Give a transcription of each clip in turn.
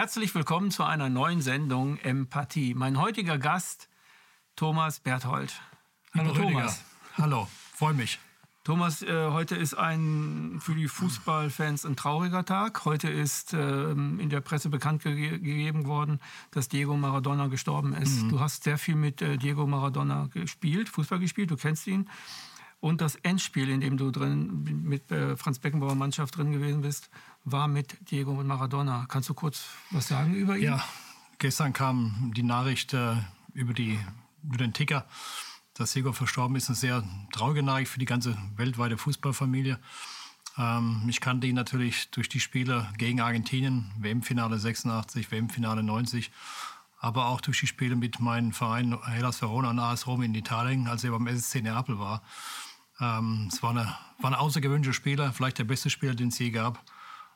herzlich willkommen zu einer neuen Sendung Empathie. Mein heutiger Gast, Thomas Berthold. Hallo Thomas. Rüdiger. Hallo, freue mich. Thomas, äh, heute ist ein für die Fußballfans ein trauriger Tag. Heute ist äh, in der Presse bekannt ge gegeben worden, dass Diego Maradona gestorben ist. Mhm. Du hast sehr viel mit äh, Diego Maradona gespielt, Fußball gespielt, du kennst ihn. Und das Endspiel, in dem du drin mit äh, Franz Beckenbauer Mannschaft drin gewesen bist, war mit Diego und Maradona. Kannst du kurz was sagen über ihn? Ja, gestern kam die Nachricht äh, über, die, über den Ticker dass Diego verstorben ist, eine sehr traurige Nachricht für die ganze weltweite Fußballfamilie. Ähm, ich kannte ihn natürlich durch die Spiele gegen Argentinien, WM-Finale 86, WM-Finale 90, aber auch durch die Spiele mit meinem Verein Hellas Verona und AS Rom in Italien, als er beim SSC Neapel war. Ähm, es war, eine, war ein außergewöhnlicher Spieler, vielleicht der beste Spieler, den es je gab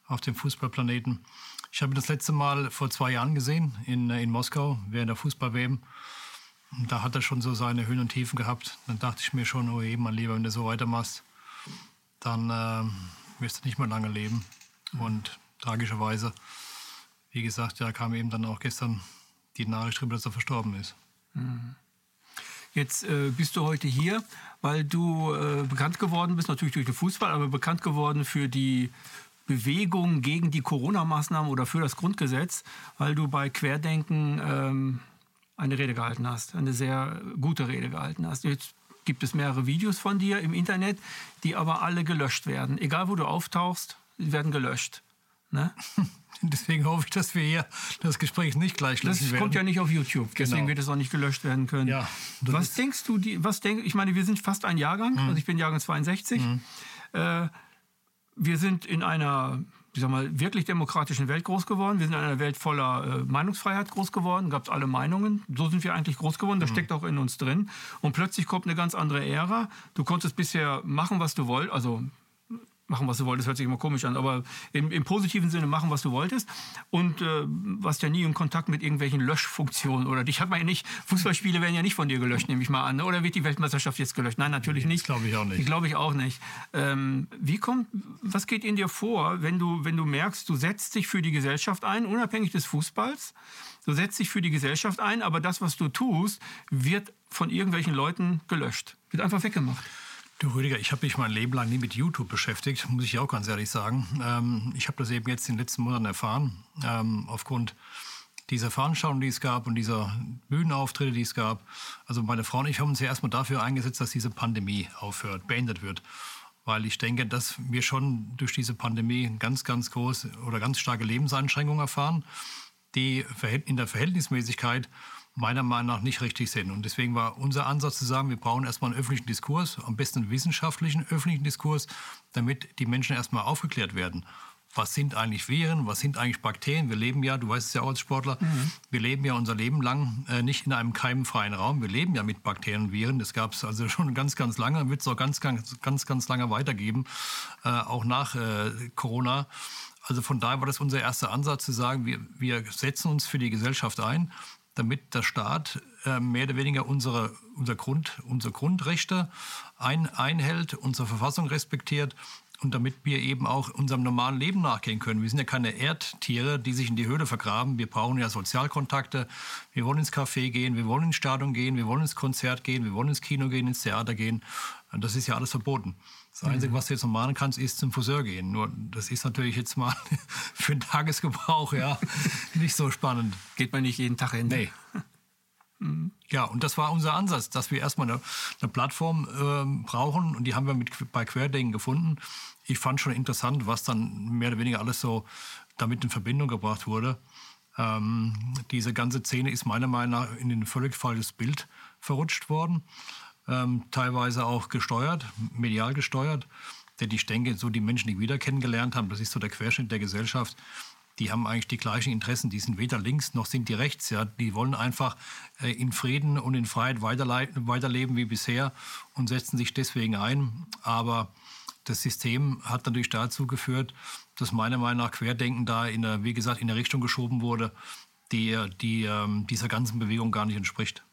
auf dem Fußballplaneten. Ich habe das letzte Mal vor zwei Jahren gesehen in, in Moskau während der Fußball-WM da hat er schon so seine Höhen und Tiefen gehabt. Dann dachte ich mir schon, oh je, mein Lieber, wenn du so weitermachst, dann äh, wirst du nicht mehr lange leben. Und tragischerweise, wie gesagt, ja, kam eben dann auch gestern die Nachricht darüber, dass er verstorben ist. Mhm. Jetzt äh, bist du heute hier, weil du äh, bekannt geworden bist, natürlich durch den Fußball, aber bekannt geworden für die Bewegung gegen die Corona-Maßnahmen oder für das Grundgesetz, weil du bei Querdenken ähm, eine Rede gehalten hast, eine sehr gute Rede gehalten hast. Jetzt gibt es mehrere Videos von dir im Internet, die aber alle gelöscht werden. Egal wo du auftauchst, sie werden gelöscht. Ne? Deswegen hoffe ich, dass wir hier das Gespräch nicht gleich löschen Das werden. kommt ja nicht auf YouTube, deswegen genau. wird es auch nicht gelöscht werden können. Ja, was denkst du, die, was denk, ich meine, wir sind fast ein Jahrgang, mhm. also ich bin Jahrgang 62. Mhm. Äh, wir sind in einer ich sag mal, wirklich demokratischen Welt groß geworden. Wir sind in einer Welt voller äh, Meinungsfreiheit groß geworden. Gab es alle Meinungen. So sind wir eigentlich groß geworden. Das mhm. steckt auch in uns drin. Und plötzlich kommt eine ganz andere Ära. Du konntest bisher machen, was du wolltest. Also machen, was du wolltest, hört sich immer komisch an, aber im, im positiven Sinne machen, was du wolltest. Und äh, warst ja nie in Kontakt mit irgendwelchen Löschfunktionen oder dich hat man ja nicht, Fußballspiele werden ja nicht von dir gelöscht, nehme ich mal an. Ne? Oder wird die Weltmeisterschaft jetzt gelöscht? Nein, natürlich nicht. Glaube ich auch nicht. Glaube ich auch nicht. Ähm, wie kommt, was geht in dir vor, wenn du, wenn du merkst, du setzt dich für die Gesellschaft ein, unabhängig des Fußballs? Du setzt dich für die Gesellschaft ein, aber das, was du tust, wird von irgendwelchen Leuten gelöscht. Wird einfach weggemacht. Du Rüdiger, ich habe mich mein Leben lang nie mit YouTube beschäftigt, muss ich auch ganz ehrlich sagen. Ähm, ich habe das eben jetzt in den letzten Monaten erfahren, ähm, aufgrund dieser Veranstaltung, die es gab und dieser Bühnenauftritte, die es gab. Also meine Frau und ich haben uns ja erstmal dafür eingesetzt, dass diese Pandemie aufhört, beendet wird. Weil ich denke, dass wir schon durch diese Pandemie ganz, ganz große oder ganz starke Lebenseinschränkungen erfahren, die in der Verhältnismäßigkeit meiner Meinung nach nicht richtig sind. Und deswegen war unser Ansatz zu sagen, wir brauchen erstmal einen öffentlichen Diskurs, am besten einen wissenschaftlichen öffentlichen Diskurs, damit die Menschen erstmal aufgeklärt werden. Was sind eigentlich Viren? Was sind eigentlich Bakterien? Wir leben ja, du weißt es ja auch als Sportler, mhm. wir leben ja unser Leben lang äh, nicht in einem keimfreien Raum. Wir leben ja mit Bakterien und Viren. Das gab es also schon ganz, ganz lange, wird es auch ganz, ganz, ganz, ganz lange weitergeben, äh, auch nach äh, Corona. Also von daher war das unser erster Ansatz zu sagen, wir, wir setzen uns für die Gesellschaft ein damit der Staat äh, mehr oder weniger unsere, unser Grund, unsere Grundrechte ein, einhält, unsere Verfassung respektiert und damit wir eben auch unserem normalen Leben nachgehen können. Wir sind ja keine Erdtiere, die sich in die Höhle vergraben. Wir brauchen ja Sozialkontakte. Wir wollen ins Café gehen, wir wollen ins Stadion gehen, wir wollen ins Konzert gehen, wir wollen ins Kino gehen, ins Theater gehen. Das ist ja alles verboten. Das Einzige, was du jetzt noch machen kannst, ist zum Friseur gehen. Nur das ist natürlich jetzt mal für den Tagesgebrauch ja nicht so spannend. Geht man nicht jeden Tag hin? Nee. Mhm. Ja, und das war unser Ansatz, dass wir erstmal eine, eine Plattform äh, brauchen und die haben wir mit, bei Querdenken gefunden. Ich fand schon interessant, was dann mehr oder weniger alles so damit in Verbindung gebracht wurde. Ähm, diese ganze Szene ist meiner Meinung nach in ein völlig falsches Bild verrutscht worden ähm, teilweise auch gesteuert, medial gesteuert. Denn ich denke, so die Menschen, die wieder kennengelernt haben, das ist so der Querschnitt der Gesellschaft, die haben eigentlich die gleichen Interessen. Die sind weder links noch sind die rechts. Ja. Die wollen einfach äh, in Frieden und in Freiheit weiterleben wie bisher und setzen sich deswegen ein. Aber das System hat natürlich dazu geführt, dass meiner Meinung nach Querdenken da, in der, wie gesagt, in eine Richtung geschoben wurde, die, die ähm, dieser ganzen Bewegung gar nicht entspricht.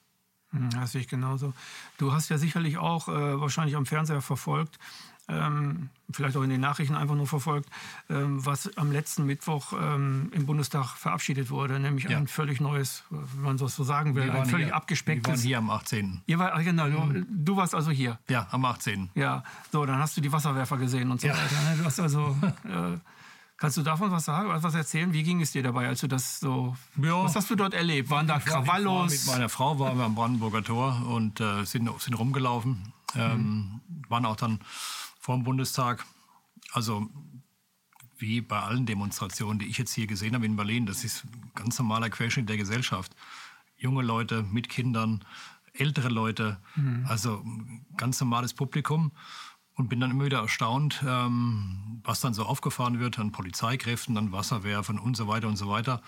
Hm, das sehe ich genauso. Du hast ja sicherlich auch äh, wahrscheinlich am Fernseher verfolgt, ähm, vielleicht auch in den Nachrichten einfach nur verfolgt, ähm, was am letzten Mittwoch ähm, im Bundestag verabschiedet wurde, nämlich ja. ein völlig neues, wenn man das so sagen will, ein völlig hier, abgespecktes. Wir waren hier am 18. Ihr war, genau, mhm. du, warst also hier. Ja, am 18. Ja, so, dann hast du die Wasserwerfer gesehen und so ja. weiter. Ne? Du hast also, äh, kannst du davon was sagen, was erzählen? Wie ging es dir dabei, als du das so, ja. was hast du dort erlebt? Waren da Krawallos? Mit meiner Frau waren wir am Brandenburger Tor und äh, sind, sind rumgelaufen, ähm, mhm. waren auch dann vor dem Bundestag. Also wie bei allen Demonstrationen, die ich jetzt hier gesehen habe in Berlin, das ist ein ganz normaler Querschnitt der Gesellschaft. Junge Leute mit Kindern, ältere Leute, mhm. also ganz normales Publikum. Und bin dann immer wieder erstaunt, ähm, was dann so aufgefahren wird an Polizeikräften, an Wasserwerfern und so weiter und so weiter.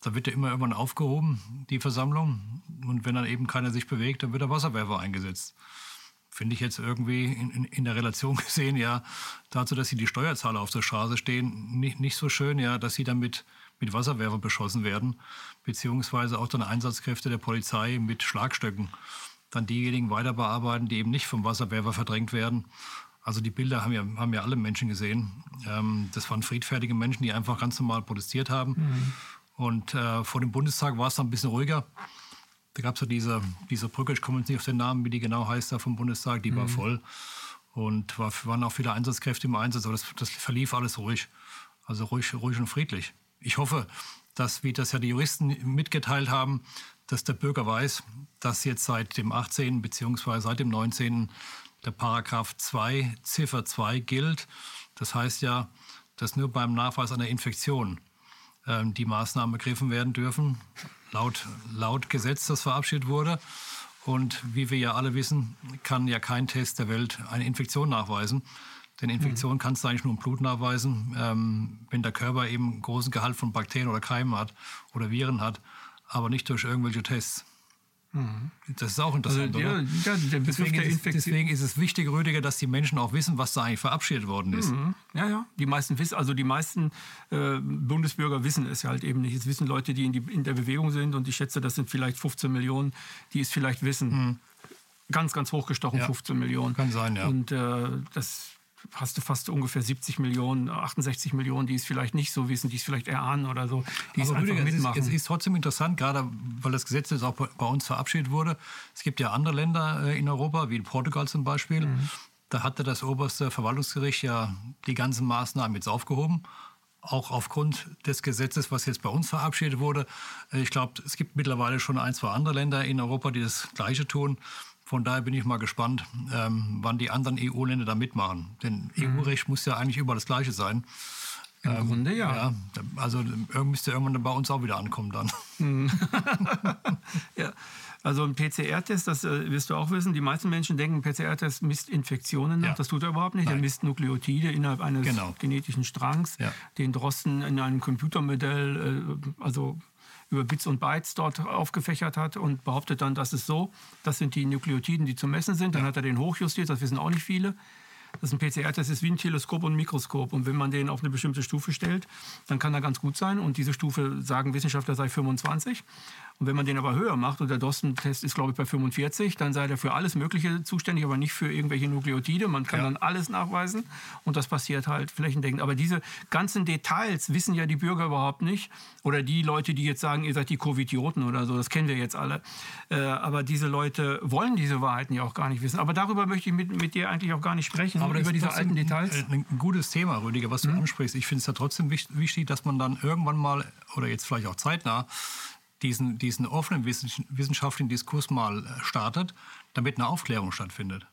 Da wird ja immer irgendwann aufgehoben, die Versammlung. Und wenn dann eben keiner sich bewegt, dann wird der Wasserwerfer eingesetzt finde ich jetzt irgendwie in, in, in, der Relation gesehen, ja, dazu, dass sie die Steuerzahler auf der Straße stehen, nicht, nicht so schön, ja, dass sie damit mit Wasserwerfern beschossen werden, beziehungsweise auch dann Einsatzkräfte der Polizei mit Schlagstöcken dann diejenigen weiter bearbeiten, die eben nicht vom Wasserwerfer verdrängt werden. Also die Bilder haben ja, haben ja alle Menschen gesehen. Ähm, das waren friedfertige Menschen, die einfach ganz normal protestiert haben. Mhm. Und äh, vor dem Bundestag war es dann ein bisschen ruhiger. Da gab es ja diese, diese Brücke, ich komme jetzt nicht auf den Namen, wie die genau heißt, da vom Bundestag, die mhm. war voll. Und war, waren auch viele Einsatzkräfte im Einsatz, aber das, das verlief alles ruhig. Also ruhig, ruhig und friedlich. Ich hoffe, dass, wie das ja die Juristen mitgeteilt haben, dass der Bürger weiß, dass jetzt seit dem 18. bzw. seit dem 19. der Paragraph 2, Ziffer 2 gilt. Das heißt ja, dass nur beim Nachweis einer Infektion ähm, die Maßnahmen ergriffen werden dürfen laut, laut Gesetz, das verabschiedet wurde. Und wie wir ja alle wissen, kann ja kein Test der Welt eine Infektion nachweisen. Denn Infektion mhm. kannst du eigentlich nur im Blut nachweisen, ähm, wenn der Körper eben einen großen Gehalt von Bakterien oder Keimen hat oder Viren hat, aber nicht durch irgendwelche Tests. Mhm. Das ist auch interessant, also, ja, ja, deswegen, ist, deswegen, ist, es wichtig, Rüdiger, dass die Menschen auch wissen, was da eigentlich verabschiedet worden ist. Mhm. Ja, ja. Die meisten wissen, also die meisten äh, Bundesbürger wissen es halt eben nicht. Es wissen Leute, die in, die in, der Bewegung sind und ich schätze, das sind vielleicht 15 Millionen, die es vielleicht wissen. Mhm. Ganz, ganz hochgestochen, ja. 15 Millionen. Kann sein, ja. Und äh, das hast du fast ungefähr 70 Millionen, 68 Millionen, die es vielleicht nicht so wissen, die es vielleicht erahnen oder so, die Aber es einfach mitmachen. Es ist, es ist, trotzdem interessant, gerade weil das Gesetz jetzt auch bei uns verabschiedet wurde. Es gibt ja andere Länder äh, in Europa, wie Portugal zum Beispiel. Mhm. Da hatte das oberste Verwaltungsgericht ja die ganzen Maßnahmen jetzt aufgehoben auch aufgrund des Gesetzes, was jetzt bei uns verabschiedet wurde. Äh, ich glaube, es gibt mittlerweile schon ein, zwei andere Länder in Europa, die das Gleiche tun. Von daher bin ich mal gespannt, ähm, wann die anderen EU-Länder da mitmachen. Denn mhm. EU-Recht muss ja eigentlich überall das Gleiche sein. Im ähm, Grunde ja. ja. Also müsste irgendwann bei uns auch wieder ankommen dann. Mhm. ja. Also ein PCR-Test, das äh, wirst du auch wissen, die meisten Menschen denken, PCR-Test misst Infektionen nach. Ja. Das tut er überhaupt nicht. Nein. Er misst Nukleotide innerhalb eines genau. genetischen Strangs, ja. den Drosten in einem Computermodell, äh, also über Bits und Bytes dort aufgefächert hat und behauptet dann, das ist so, das sind die Nukleotiden, die zu messen sind. Dann hat er den hochjustiert, das wissen auch nicht viele. Das ist ein PCR-Test, ist wie ein Teleskop und ein Mikroskop. Und wenn man den auf eine bestimmte Stufe stellt, dann kann er ganz gut sein. Und diese Stufe, sagen Wissenschaftler, sei 25. Und wenn man den aber höher macht, und der Dosten-Test ist, glaube ich, bei 45, dann sei er für alles Mögliche zuständig, aber nicht für irgendwelche Nukleotide. Man kann ja. dann alles nachweisen und das passiert halt flächendeckend. Aber diese ganzen Details wissen ja die Bürger überhaupt nicht. Oder die Leute, die jetzt sagen, ihr seid die Covidioten oder so, das kennen wir jetzt alle. Äh, aber diese Leute wollen diese Wahrheiten ja auch gar nicht wissen. Aber darüber möchte ich mit, mit dir eigentlich auch gar nicht sprechen, aber über diese alten Details. Ein, ein, gutes Thema, Rüdiger, was du mhm. ansprichst. Ich finde es ja trotzdem wichtig, dass man dann irgendwann mal, oder jetzt vielleicht auch zeitnah, diesen, diesen offenen wissenschaftlichen Diskurs mal äh, startet, damit eine Aufklärung stattfindet.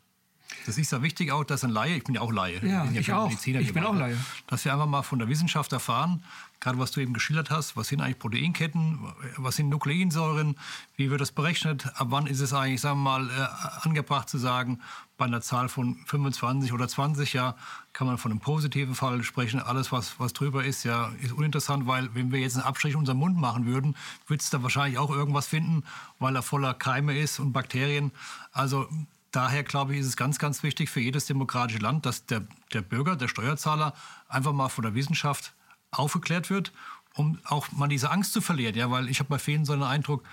Das ist ja wichtig auch, dass ein Laie, ich bin ja auch Laie, ja, ich, bin ja ich auch, Mediziner, ich bin auch Laie, dass wir einfach mal von der Wissenschaft erfahren, gerade was du eben geschildert hast, was sind eigentlich Proteinketten, was sind Nukleinsäuren, wie wird das berechnet, ab wann ist es eigentlich, sagen wir mal, äh, angebracht zu sagen, bei einer Zahl von 25 oder 20 ja, kann man von einem positiven Fall sprechen. Alles, was, was drüber ist, ja, ist uninteressant, weil wenn wir jetzt einen Abstrich in unserem Mund machen würden, würde es da wahrscheinlich auch irgendwas finden, weil er voller Keime ist und Bakterien. Also daher glaube ich, ist es ganz, ganz wichtig für jedes demokratische Land, dass der, der Bürger, der Steuerzahler einfach mal von der Wissenschaft aufgeklärt wird, um auch mal diese Angst zu verlieren. Ja, weil ich habe bei vielen so einen Eindruck,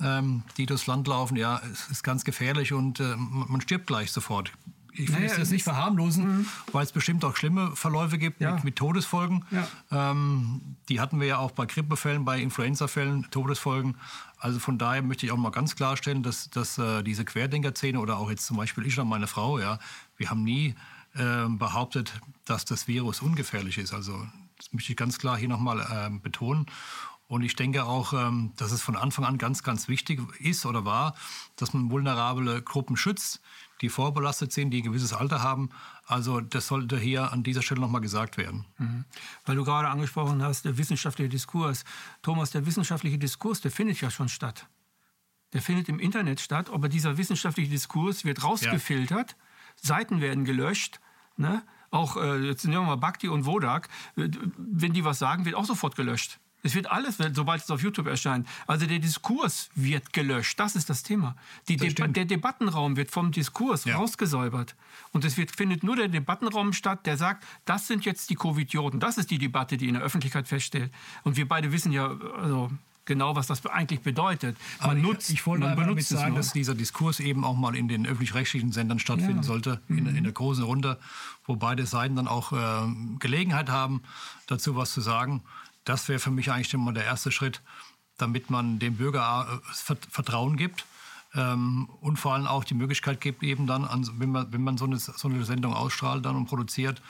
ähm, die durchs Land laufen, ja, es ist ganz gefährlich und äh, man stirbt gleich sofort. ich will naja, das nicht verharmlosen, mhm. weil es bestimmt auch schlimme Verläufe gibt ja. mit, mit, Todesfolgen. Ja. Ähm, die hatten wir ja auch bei Grippefällen, bei Influenzafällen, Todesfolgen. Also von daher möchte ich auch mal ganz klarstellen, dass, dass äh, diese Querdenker-Szene oder auch jetzt zum Beispiel ich und meine Frau, ja, wir haben nie äh, behauptet, dass das Virus ungefährlich ist. Also das möchte ich ganz klar hier nochmal äh, betonen. Und ich denke auch, ähm, dass es von Anfang an ganz, ganz wichtig ist oder war, dass man vulnerable Gruppen schützt, die vorbelastet sind, die ein gewisses Alter haben. Also das sollte hier an dieser Stelle nochmal gesagt werden. Mhm. Weil du gerade angesprochen hast, der wissenschaftliche Diskurs. Thomas, der wissenschaftliche Diskurs, der findet ja schon statt. Der findet im Internet statt, aber dieser wissenschaftliche Diskurs wird rausgefiltert, ja. Seiten werden gelöscht. Ne? Auch äh, jetzt nehmen wir mal Bhakti und Wodak, wenn die was sagen, wird auch sofort gelöscht. Es wird alles, sobald es auf YouTube erscheint. Also der Diskurs wird gelöscht. Das ist das Thema. Die das Deba der Debattenraum wird vom Diskurs ja. rausgesäubert. Und es wird, findet nur der Debattenraum statt, der sagt, das sind jetzt die Covidioten. Das ist die Debatte, die in der Öffentlichkeit feststellt. Und wir beide wissen ja, also genau, was das eigentlich bedeutet. Man nutzt, ich, ich wollte man damit sagen, dass dieser Diskurs eben auch mal in den öffentlich-rechtlichen Sendern stattfinden ja. sollte, in, mhm. in, der großen Runde, wo beide Seiten dann auch äh, Gelegenheit haben, dazu was zu sagen. Das wäre für mich eigentlich mal der erste Schritt, damit man dem Bürger äh, Vertrauen gibt ähm, und vor allem auch die Möglichkeit gibt, eben dann, wenn man, wenn man so, eine, so eine Sendung ausstrahlt dann und produziert,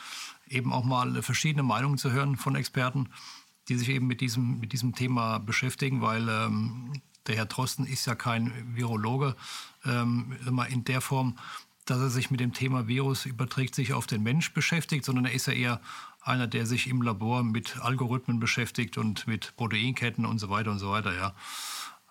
eben auch mal verschiedene Meinungen zu hören von Experten, die sich eben mit diesem, mit diesem Thema beschäftigen, weil ähm, der Herr Drosten ist ja kein Virologe ähm, in der Form, dass er sich mit dem Thema Virus überträgt sich auf den Mensch beschäftigt, sondern er ist ja eher einer, der sich im Labor mit Algorithmen beschäftigt und mit Proteinketten und so weiter und so weiter, ja.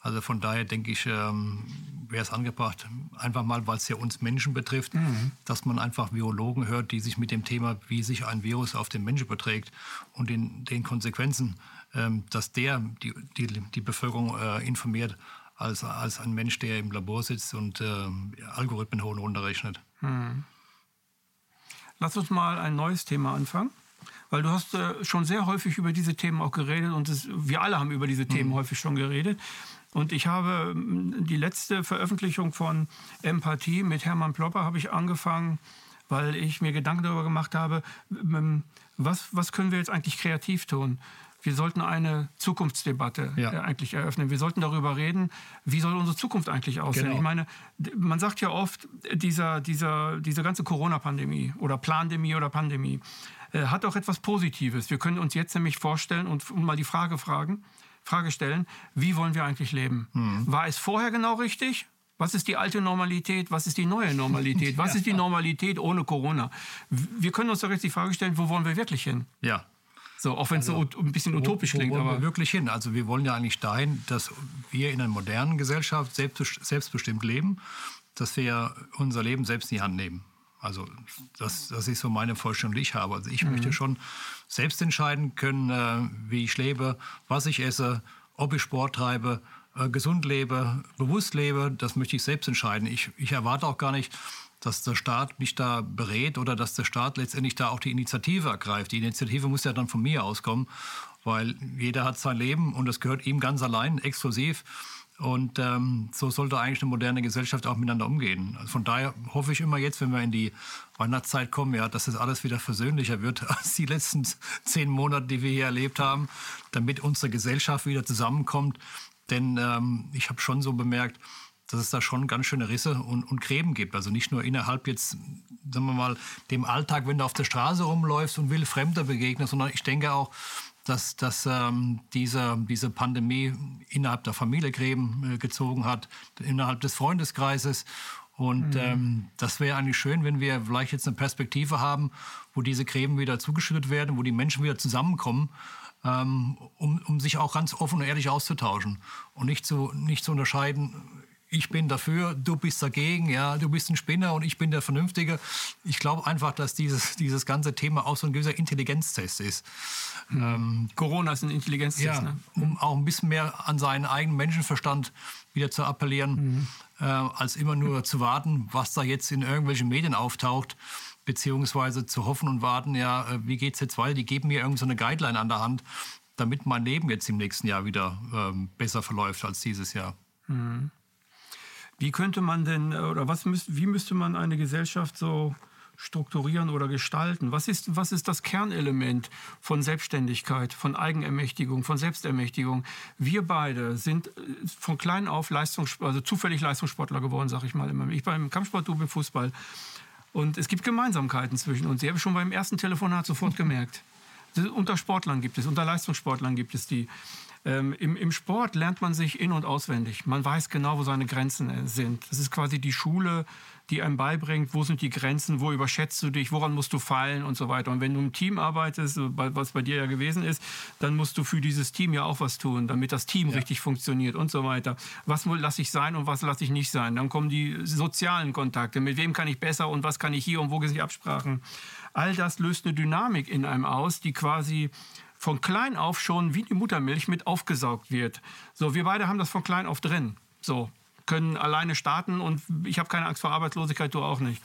Also von daher denke ich, ähm, wäre es angebracht, einfach mal, weil es ja uns Menschen betrifft, mhm. dass man einfach Virologen hört, die sich mit dem Thema, wie sich ein Virus auf den Menschen beträgt und den, den Konsequenzen, ähm, dass der die, die, die Bevölkerung äh, informiert, als, als ein Mensch, der im Labor sitzt und äh, Algorithmen hoch und runter rechnet. Mhm. Lass uns mal ein neues Thema anfangen. Weil du hast äh, schon sehr häufig über diese Themen auch geredet und es, wir alle haben über diese Themen mhm. häufig schon geredet. Und ich habe die letzte Veröffentlichung von Empathie mit Hermann Plopper habe ich angefangen, weil ich mir Gedanken darüber gemacht habe, was, was können wir jetzt eigentlich kreativ tun? Wir sollten eine Zukunftsdebatte ja. Äh, eigentlich eröffnen. Wir sollten darüber reden, wie soll unsere Zukunft eigentlich aussehen. Genau. Ich meine, man sagt ja oft, dieser, dieser, diese ganze Corona-Pandemie oder Plandemie oder Pandemie, hat auch etwas Positives. Wir können uns jetzt nämlich vorstellen und, mal die Frage fragen, Frage stellen, wie wollen wir eigentlich leben? Mhm. War es vorher genau richtig? Was ist die alte Normalität? Was ist die neue Normalität? Was ist die Normalität ohne Corona? Wir können uns doch jetzt die Frage stellen, wo wollen wir wirklich hin? Ja. So, auch wenn es also, so ein bisschen utopisch wo, wo klingt. Wollen aber wir wirklich hin? Also wir wollen ja eigentlich dahin, dass wir in einer modernen Gesellschaft selbstbestimmt leben, dass wir unser Leben selbst in die Hand nehmen. Also das, das ist so meine Vorstellung, die ich habe. Also ich mhm. möchte schon selbst entscheiden können, äh, wie ich lebe, was ich esse, ob ich Sport treibe, äh, gesund lebe, bewusst lebe. Das möchte ich selbst entscheiden. Ich, ich erwarte auch gar nicht, dass der Staat mich da berät oder dass der Staat letztendlich da auch die Initiative ergreift. Die Initiative muss ja dann von mir auskommen, weil jeder hat sein Leben und das gehört ihm ganz allein, exklusiv. Und ähm, so sollte eigentlich eine moderne Gesellschaft auch miteinander umgehen. Also von daher hoffe ich immer jetzt, wenn wir in die Weihnachtszeit kommen, ja, dass das alles wieder versöhnlicher wird als die letzten zehn Monate, die wir hier erlebt haben, damit unsere Gesellschaft wieder zusammenkommt. Denn ähm, ich habe schon so bemerkt, dass es da schon ganz schöne Risse und, und Gräben gibt. Also nicht nur innerhalb jetzt, sagen wir mal, dem Alltag, wenn du auf der Straße rumläufst und will Fremder begegnen, sondern ich denke auch, dass, dass ähm, diese, diese Pandemie innerhalb der Familie Gräben äh, gezogen hat, innerhalb des Freundeskreises. Und mhm. ähm, das wäre eigentlich schön, wenn wir vielleicht jetzt eine Perspektive haben, wo diese Gräben wieder zugeschüttet werden, wo die Menschen wieder zusammenkommen, ähm, um, um sich auch ganz offen und ehrlich auszutauschen und nicht zu, nicht zu unterscheiden, ich bin dafür, du bist dagegen, ja, du bist ein Spinner und ich bin der Vernünftige. Ich glaube einfach, dass dieses, dieses ganze Thema auch so ein gewisser Intelligenztest ist. Mhm. Ähm, Corona ist ein Intelligenztest, ja, ne? um auch ein bisschen mehr an seinen eigenen Menschenverstand wieder zu appellieren, mhm. äh, als immer nur zu warten, was da jetzt in irgendwelchen Medien auftaucht, beziehungsweise zu hoffen und warten, ja, äh, wie es jetzt weiter? Die geben mir irgendeine so Guideline an der Hand, damit mein Leben jetzt im nächsten Jahr wieder ähm, besser verläuft als dieses Jahr. Mhm. Wie könnte man denn, oder was müsst, wie müsste man eine Gesellschaft so strukturieren oder gestalten? Was ist, was ist das Kernelement von Selbstständigkeit, von Eigenermächtigung, von Selbstermächtigung? Wir beide sind äh, von klein auf Leistungs also zufällig Leistungssportler geworden, sag ich mal immer. Ich beim Kampfsport, du beim Fußball. Und es gibt Gemeinsamkeiten zwischen uns. Die habe schon beim ersten Telefonat sofort gemerkt. Unter Sportlern gibt es, unter Leistungssportlern gibt es die. Ähm, im, Im Sport lernt man sich in- und auswendig. Man weiß genau, wo seine Grenzen äh, sind. Das ist quasi die Schule, die einem beibringt, wo sind die Grenzen, wo überschätzt du dich, woran musst du fallen und so weiter. Und wenn du im Team arbeitest, was bei dir ja gewesen ist, dann musst du für dieses Team ja auch was tun, damit das Team ja. richtig funktioniert und so weiter. Was lasse ich sein und was lasse ich nicht sein? Dann kommen die sozialen Kontakte. Mit wem kann ich besser und was kann ich hier und wo sind die Absprachen? All das löst eine Dynamik in einem aus, die quasi von klein auf schon wie die Muttermilch mit aufgesaugt wird. So, wir beide haben das von klein auf drin. So, können alleine starten und ich habe keine Angst vor Arbeitslosigkeit, du auch nicht.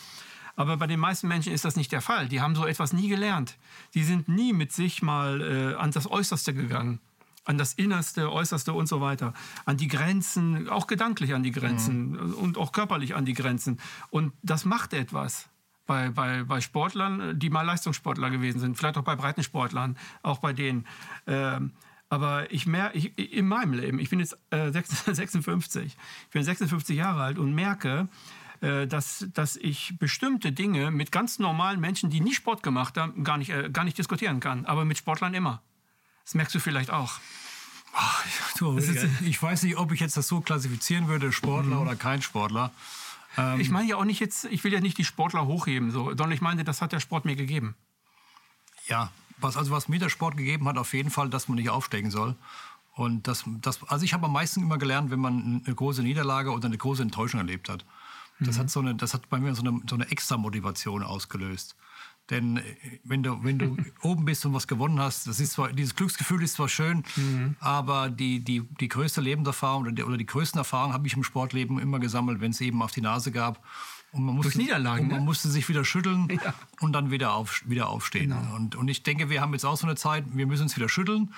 Aber bei den meisten Menschen ist das nicht der Fall. Die haben so etwas nie gelernt. Die sind nie mit sich mal äh, an das Äußerste gegangen. An das Innerste, Äußerste und so weiter. An die Grenzen, auch gedanklich an die Grenzen mhm. und auch körperlich an die Grenzen. Und das macht etwas bei, bei, bei Sportlern, die mal Leistungssportler gewesen sind, vielleicht auch bei Breitensportlern, auch bei denen. Ähm, aber ich merke, ich, in meinem Leben, ich bin jetzt äh, 56, ich bin 56 Jahre alt und merke, äh, dass, dass ich bestimmte Dinge mit ganz normalen Menschen, die nie Sport gemacht haben, gar nicht, äh, gar nicht diskutieren kann. Aber mit Sportlern immer. Das merkst du vielleicht auch. Ach, du, ich weiß nicht, ob ich jetzt das so klassifizieren würde, Sportler mhm. oder kein Sportler. Ähm, ich meine ja auch nicht jetzt, ich will ja nicht die Sportler hochheben, so, sondern ich meine, das hat der Sport mir gegeben. Ja, was, also was mir der Sport gegeben hat, auf jeden Fall, dass man nicht aufsteigen soll. Und das, das, also ich habe am meisten immer gelernt, wenn man eine große Niederlage oder eine große Enttäuschung erlebt hat. Das, mhm. hat, so eine, das hat bei mir so eine, so eine extra Motivation ausgelöst. Denn äh, wenn du, wenn du oben bist und was gewonnen hast, das ist zwar, dieses Glücksgefühl ist zwar schön, mhm. aber die, die, die größte Lebenserfahrung oder die, oder die größten Erfahrungen habe ich im Sportleben immer gesammelt, wenn es eben auf die Nase gab. Und man musste, Niederlagen, und man ne? musste sich wieder schütteln ja. und dann wieder, auf, wieder aufstehen. Genau. Und, und ich denke, wir haben jetzt auch so eine Zeit, wir müssen uns wieder schütteln.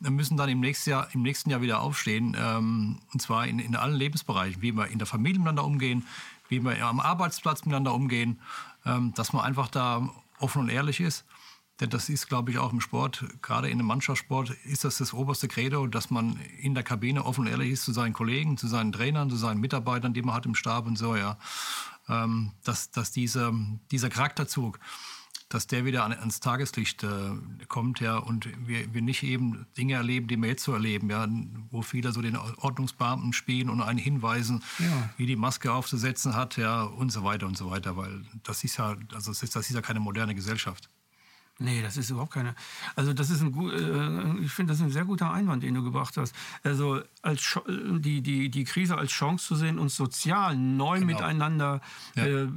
Wir müssen dann im nächsten Jahr, im nächsten Jahr wieder aufstehen. Ähm, und zwar in, in allen Lebensbereichen, wie wir in der Familie miteinander umgehen, wie wir am Arbeitsplatz miteinander umgehen, ähm, dass man einfach da offen und ehrlich ist. Denn das ist, glaube ich, auch im Sport, gerade in einem Mannschaftssport, ist das das oberste Credo, dass man in der Kabine offen und ehrlich ist zu seinen Kollegen, zu seinen Trainern, zu seinen Mitarbeitern, die man hat im Stab und so, ja. Ähm, dass, dass diese, dieser Charakterzug, dass der wieder ans Tageslicht äh, kommt, ja, und wir, wir nicht eben Dinge erleben, die wir jetzt so erleben, ja, wo viele so den Ordnungsbeamten spielen und einen hinweisen, ja. wie die Maske aufzusetzen hat, ja, und so weiter und so weiter, weil das ist ja, also das ist, das ist ja keine moderne Gesellschaft. Nee, das ist überhaupt keine. Also das ist ein äh, ich finde das ein sehr guter Einwand, den du gebracht hast. Also als die, die, die Krise als Chance zu sehen, uns sozial neu genau. miteinander ja. äh,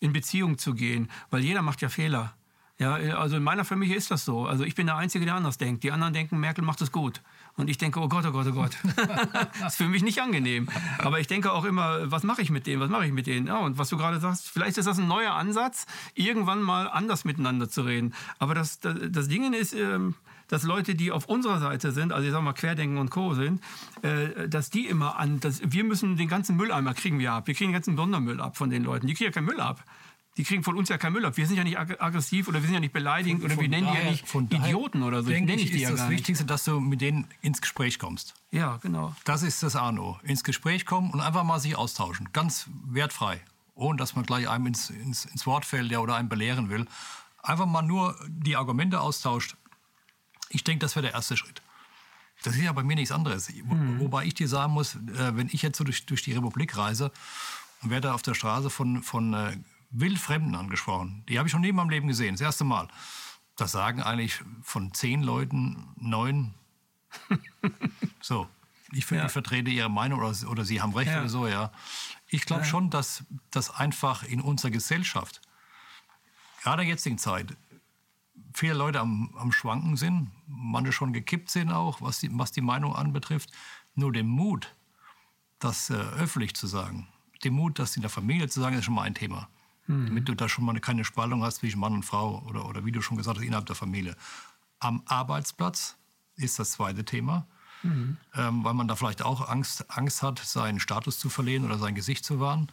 in Beziehung zu gehen, weil jeder macht ja Fehler. Ja, also in meiner Familie ist das so. Also ich bin der Einzige, der anders denkt. Die anderen denken, Merkel macht es gut. Und ich denke, oh Gott, oh Gott, oh Gott. das ist für mich nicht angenehm. Aber ich denke auch immer, was mache ich mit denen? Was mache ich mit denen? Ja, und was du gerade sagst, vielleicht ist das ein neuer Ansatz, irgendwann mal anders miteinander zu reden. Aber das, das, das Ding ist, ähm, dass Leute, die auf unserer Seite sind, also ich sag mal Querdenken und Co. sind, äh, dass die immer an, dass wir müssen den ganzen Mülleimer kriegen wir ab. Wir kriegen den ganzen Sondermüll ab von den Leuten. Die kriegen ja keinen Müll ab. Die kriegen von uns ja keinen Müll ab. Wir sind ja nicht aggressiv oder wir sind ja nicht beleidigend von, oder wir nennen daher, die ja nicht von Idioten oder so. Denke ich, ich die ist ja das Wichtigste, dass du mit denen ins Gespräch kommst. Ja, genau. Das ist das Arno. Ins Gespräch kommen und einfach mal sich austauschen. Ganz wertfrei. Ohne dass man gleich einem ins, ins, ins Wort fällt ja, oder einem belehren will. Einfach mal nur die Argumente austauscht. Ich denke, das wäre der erste Schritt. Das ist ja bei mir nichts anderes. Mhm. Wobei ich dir sagen muss, äh, wenn ich jetzt so durch, durch die Republik reise und werde auf der Straße von, von äh, Wildfremden angesprochen, die habe ich nie in meinem Leben gesehen, das erste Mal. Das sagen eigentlich von zehn Leuten neun. so, ich finde, ja. ich vertrete ihre Meinung oder, oder sie haben recht ja. oder so, ja. Ich glaube ja. schon, dass das einfach in unserer Gesellschaft, gerade in der jetzigen Zeit, viele Leute am, am Schwanken sind, manche schon gekippt sind auch, was die, was die Meinung anbetrifft. Nur den Mut, das äh, öffentlich zu sagen, den Mut, das in der Familie zu sagen, ist schon mal ein Thema. Mhm. Damit du da schon mal keine Spaltung hast zwischen Mann und Frau oder, oder wie du schon gesagt hast, innerhalb der Familie. Am Arbeitsplatz ist das zweite Thema. mhm. ähm, weil man da vielleicht auch Angst, Angst hat, seinen Status zu verlieren oder sein Gesicht zu wahren.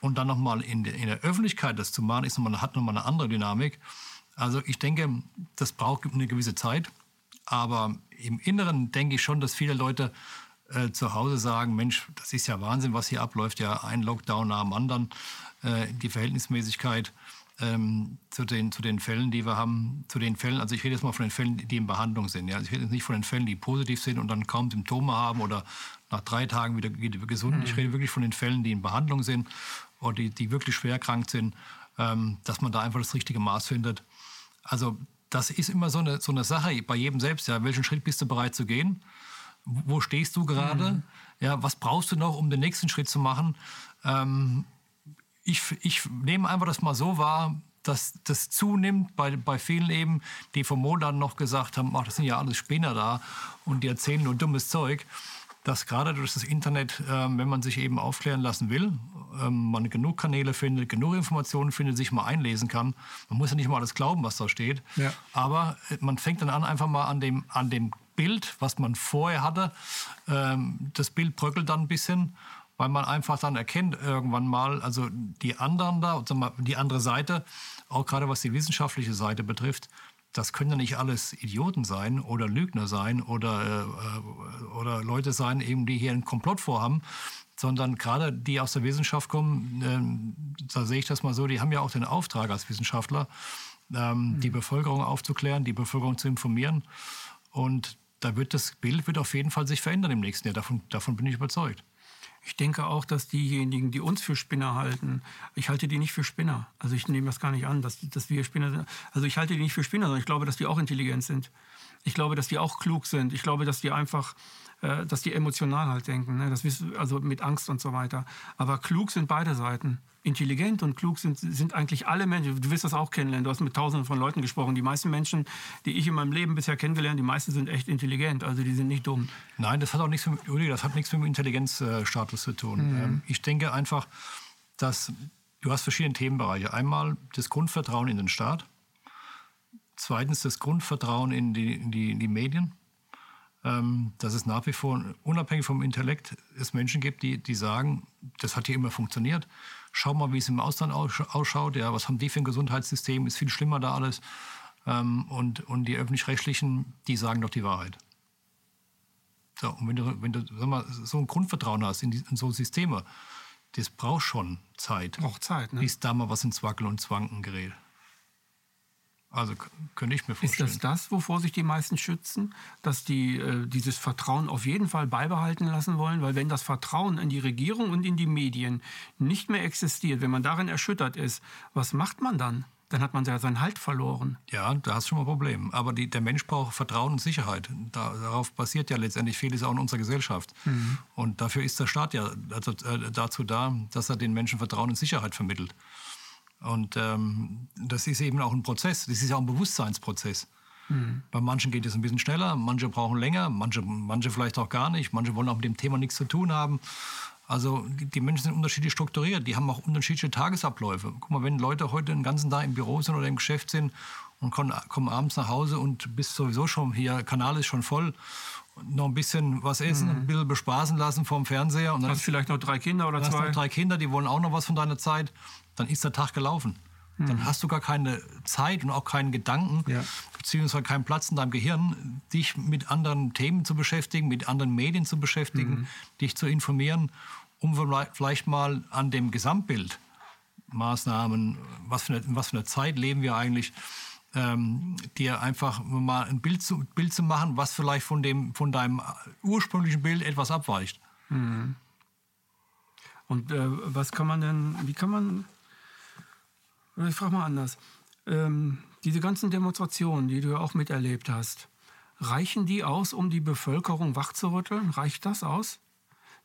Und dann nochmal in, in der Öffentlichkeit das zu machen, ist noch mal, hat nochmal eine andere Dynamik. Also ich denke, das braucht eine gewisse Zeit. Aber im Inneren denke ich schon, dass viele Leute äh, zu Hause sagen, Mensch, das ist ja Wahnsinn, was hier abläuft, ja ein Lockdown nach dem anderen, äh, die Verhältnismäßigkeit ähm, zu, den, zu den Fällen, die wir haben, zu den Fällen, also ich rede jetzt mal von den Fällen, die in Behandlung sind. Ja? Also ich rede jetzt nicht von den Fällen, die positiv sind und dann kaum Symptome haben oder nach drei Tagen wieder, gesund. Mhm. Ich rede wirklich von den Fällen, die in Behandlung sind oder die, die wirklich schwer krank sind, ähm, dass man da einfach das richtige Maß findet. Also das ist immer so eine, so eine Sache bei jedem selbst. Ja, welchen Schritt bist du bereit zu gehen? Wo stehst du gerade? Mhm. Ja, was brauchst du noch, um den nächsten Schritt zu machen? Ähm, ich, ich nehme einfach das mal so wahr, dass das zunimmt bei, bei vielen eben, die vor Monaten noch gesagt haben, ach, das sind ja alles Spinner da und die erzählen nur dummes Zeug, dass gerade durch das Internet, äh, wenn man sich eben aufklären lassen will, äh, man genug Kanäle findet, genug Informationen findet, sich mal einlesen kann. Man muss ja nicht mal alles glauben, was da steht, ja. aber äh, man fängt dann an, einfach mal an dem, an dem Bild, was man vorher hatte, ähm, das Bild bröckelt dann ein bisschen weil man einfach dann erkennt irgendwann mal, also die anderen da, die andere Seite, auch gerade was die wissenschaftliche Seite betrifft, das können ja nicht alles Idioten sein oder Lügner sein oder, äh, oder Leute sein, eben, die hier einen Komplott vorhaben, sondern gerade die aus der Wissenschaft kommen, äh, da sehe ich das mal so, die haben ja auch den Auftrag als Wissenschaftler, ähm, mhm. die Bevölkerung aufzuklären, die Bevölkerung zu informieren. Und da wird das Bild wird auf jeden Fall sich verändern im nächsten Jahr. Davon, davon bin ich überzeugt. Ich denke auch, dass diejenigen, die uns für Spinner halten, ich halte die nicht für Spinner. Also ich nehme das gar nicht an, dass, dass wir Spinner sind. Also ich halte die nicht für Spinner, sondern ich glaube, dass die auch intelligent sind. Ich glaube, dass die auch klug sind. Ich glaube, dass die einfach, äh, dass die emotional halt denken. Ne? Das, also mit Angst und so weiter. Aber klug sind beide Seiten intelligent und klug sind, sind eigentlich alle Menschen. Du wirst das auch kennenlernen. Du hast mit tausenden von Leuten gesprochen. Die meisten Menschen, die ich in meinem Leben bisher kennengelernt, die meisten sind echt intelligent. Also die sind nicht dumm. Nein, das hat auch nichts mit, das hat nichts mit dem Intelligenzstatus zu tun. Mhm. Ähm, ich denke einfach, dass du hast verschiedene Themenbereiche. Einmal das Grundvertrauen in den Staat. Zweitens das Grundvertrauen in die, in die, in die Medien ähm, dass es nach wie vor, unabhängig vom Intellekt, es Menschen gibt, die, die sagen, das hat hier immer funktioniert. Schau mal, wie es im Ausland ausschaut. Ja, was haben die für ein Gesundheitssystem? Ist viel schlimmer da alles. Ähm, und, und die Öffentlich-Rechtlichen, die sagen doch die Wahrheit. So, und wenn du, wenn du sag mal, so ein Grundvertrauen hast in, die, in so Systeme, das braucht schon Zeit. Braucht Zeit, ne? Bis da mal was ins Wackeln und Zwanken gerät. Also könnte ich mir vorstellen. Ist das das, wovor sich die meisten schützen? Dass die äh, dieses Vertrauen auf jeden Fall beibehalten lassen wollen? Weil wenn das Vertrauen in die Regierung und in die Medien nicht mehr existiert, wenn man darin erschüttert ist, was macht man dann? Dann hat man ja seinen Halt verloren. Ja, da hast du schon mal ein Problem. Aber die, der Mensch braucht Vertrauen und Sicherheit. Da, darauf basiert ja letztendlich vieles auch in unserer Gesellschaft. Mhm. Und dafür ist der Staat ja also, äh, dazu da, dass er den Menschen Vertrauen und Sicherheit vermittelt. Und ähm, das ist eben auch ein Prozess, das ist ja auch ein Bewusstseinsprozess. Mhm. Bei manchen geht es ein bisschen schneller, manche brauchen länger, manche, manche vielleicht auch gar nicht, manche wollen auch mit dem Thema nichts zu tun haben. Also die Menschen sind unterschiedlich strukturiert, die haben auch unterschiedliche Tagesabläufe. Guck mal, wenn Leute heute den ganzen Tag im Büro sind oder im Geschäft sind und kommen, kommen abends nach Hause und bist sowieso schon hier, Kanal ist schon voll noch ein bisschen was essen, mhm. ein bisschen bespaßen lassen vom Fernseher. Und dann hast vielleicht noch drei Kinder oder zwei. Hast noch drei Kinder, die wollen auch noch was von deiner Zeit. Dann ist der Tag gelaufen. Mhm. Dann hast du gar keine Zeit und auch keinen Gedanken, ja. beziehungsweise keinen Platz in deinem Gehirn, dich mit anderen Themen zu beschäftigen, mit anderen Medien zu beschäftigen, mhm. dich zu informieren, um vielleicht mal an dem Gesamtbild, Maßnahmen, was für eine, was für eine Zeit leben wir eigentlich, ähm, dir einfach mal ein Bild zu, Bild zu machen, was vielleicht von, dem, von deinem ursprünglichen Bild etwas abweicht. Mhm. Und äh, was kann man denn, wie kann man, ich frage mal anders, ähm, diese ganzen Demonstrationen, die du ja auch miterlebt hast, reichen die aus, um die Bevölkerung wachzurütteln? Reicht das aus?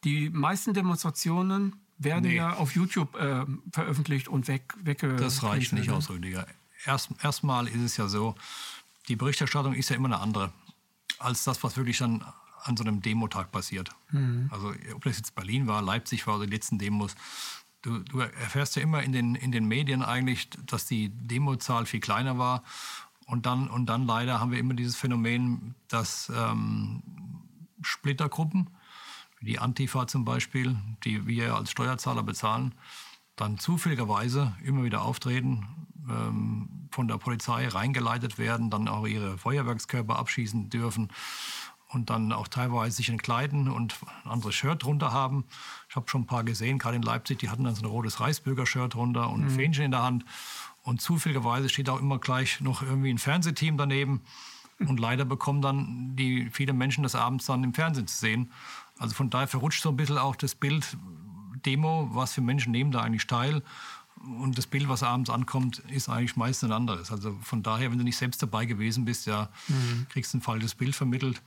Die meisten Demonstrationen werden nee. ja auf YouTube äh, veröffentlicht und weg, wegge. Das reicht nicht aus, Rüdiger erst, erstmal ist es ja so, die Berichterstattung ist ja immer eine andere als das, was wirklich dann an so einem Demotag passiert. Mhm. Also ob das jetzt Berlin war, Leipzig war oder die letzten Demos, du, du, erfährst ja immer in den, in den Medien eigentlich, dass die Demozahl viel kleiner war. Und dann, und dann leider haben wir immer dieses Phänomen, dass ähm, Splittergruppen, wie die Antifa zum Beispiel, die wir als Steuerzahler bezahlen, dann zufälligerweise immer wieder auftreten, ähm, von der Polizei reingeleitet werden, dann auch ihre Feuerwerkskörper abschießen dürfen und dann auch teilweise sich entkleiden und ein anderes Shirt drunter haben. Ich habe schon ein paar gesehen, gerade in Leipzig, die hatten dann so ein rotes Reichsbürger-Shirt drunter und ein mhm. Fähnchen in der Hand. Und zufälligerweise steht auch immer gleich noch irgendwie ein Fernsehteam daneben. Und leider bekommen dann die viele Menschen das abends dann im Fernsehen zu sehen. Also von daher verrutscht so ein bisschen auch das Bild Demo, was für Menschen nehmen da eigentlich teil. Und das Bild, was abends ankommt, ist eigentlich meist ein anderes. Also von daher, wenn du nicht selbst dabei gewesen bist, ja, mhm. kriegst du ein falsches Bild vermittelt.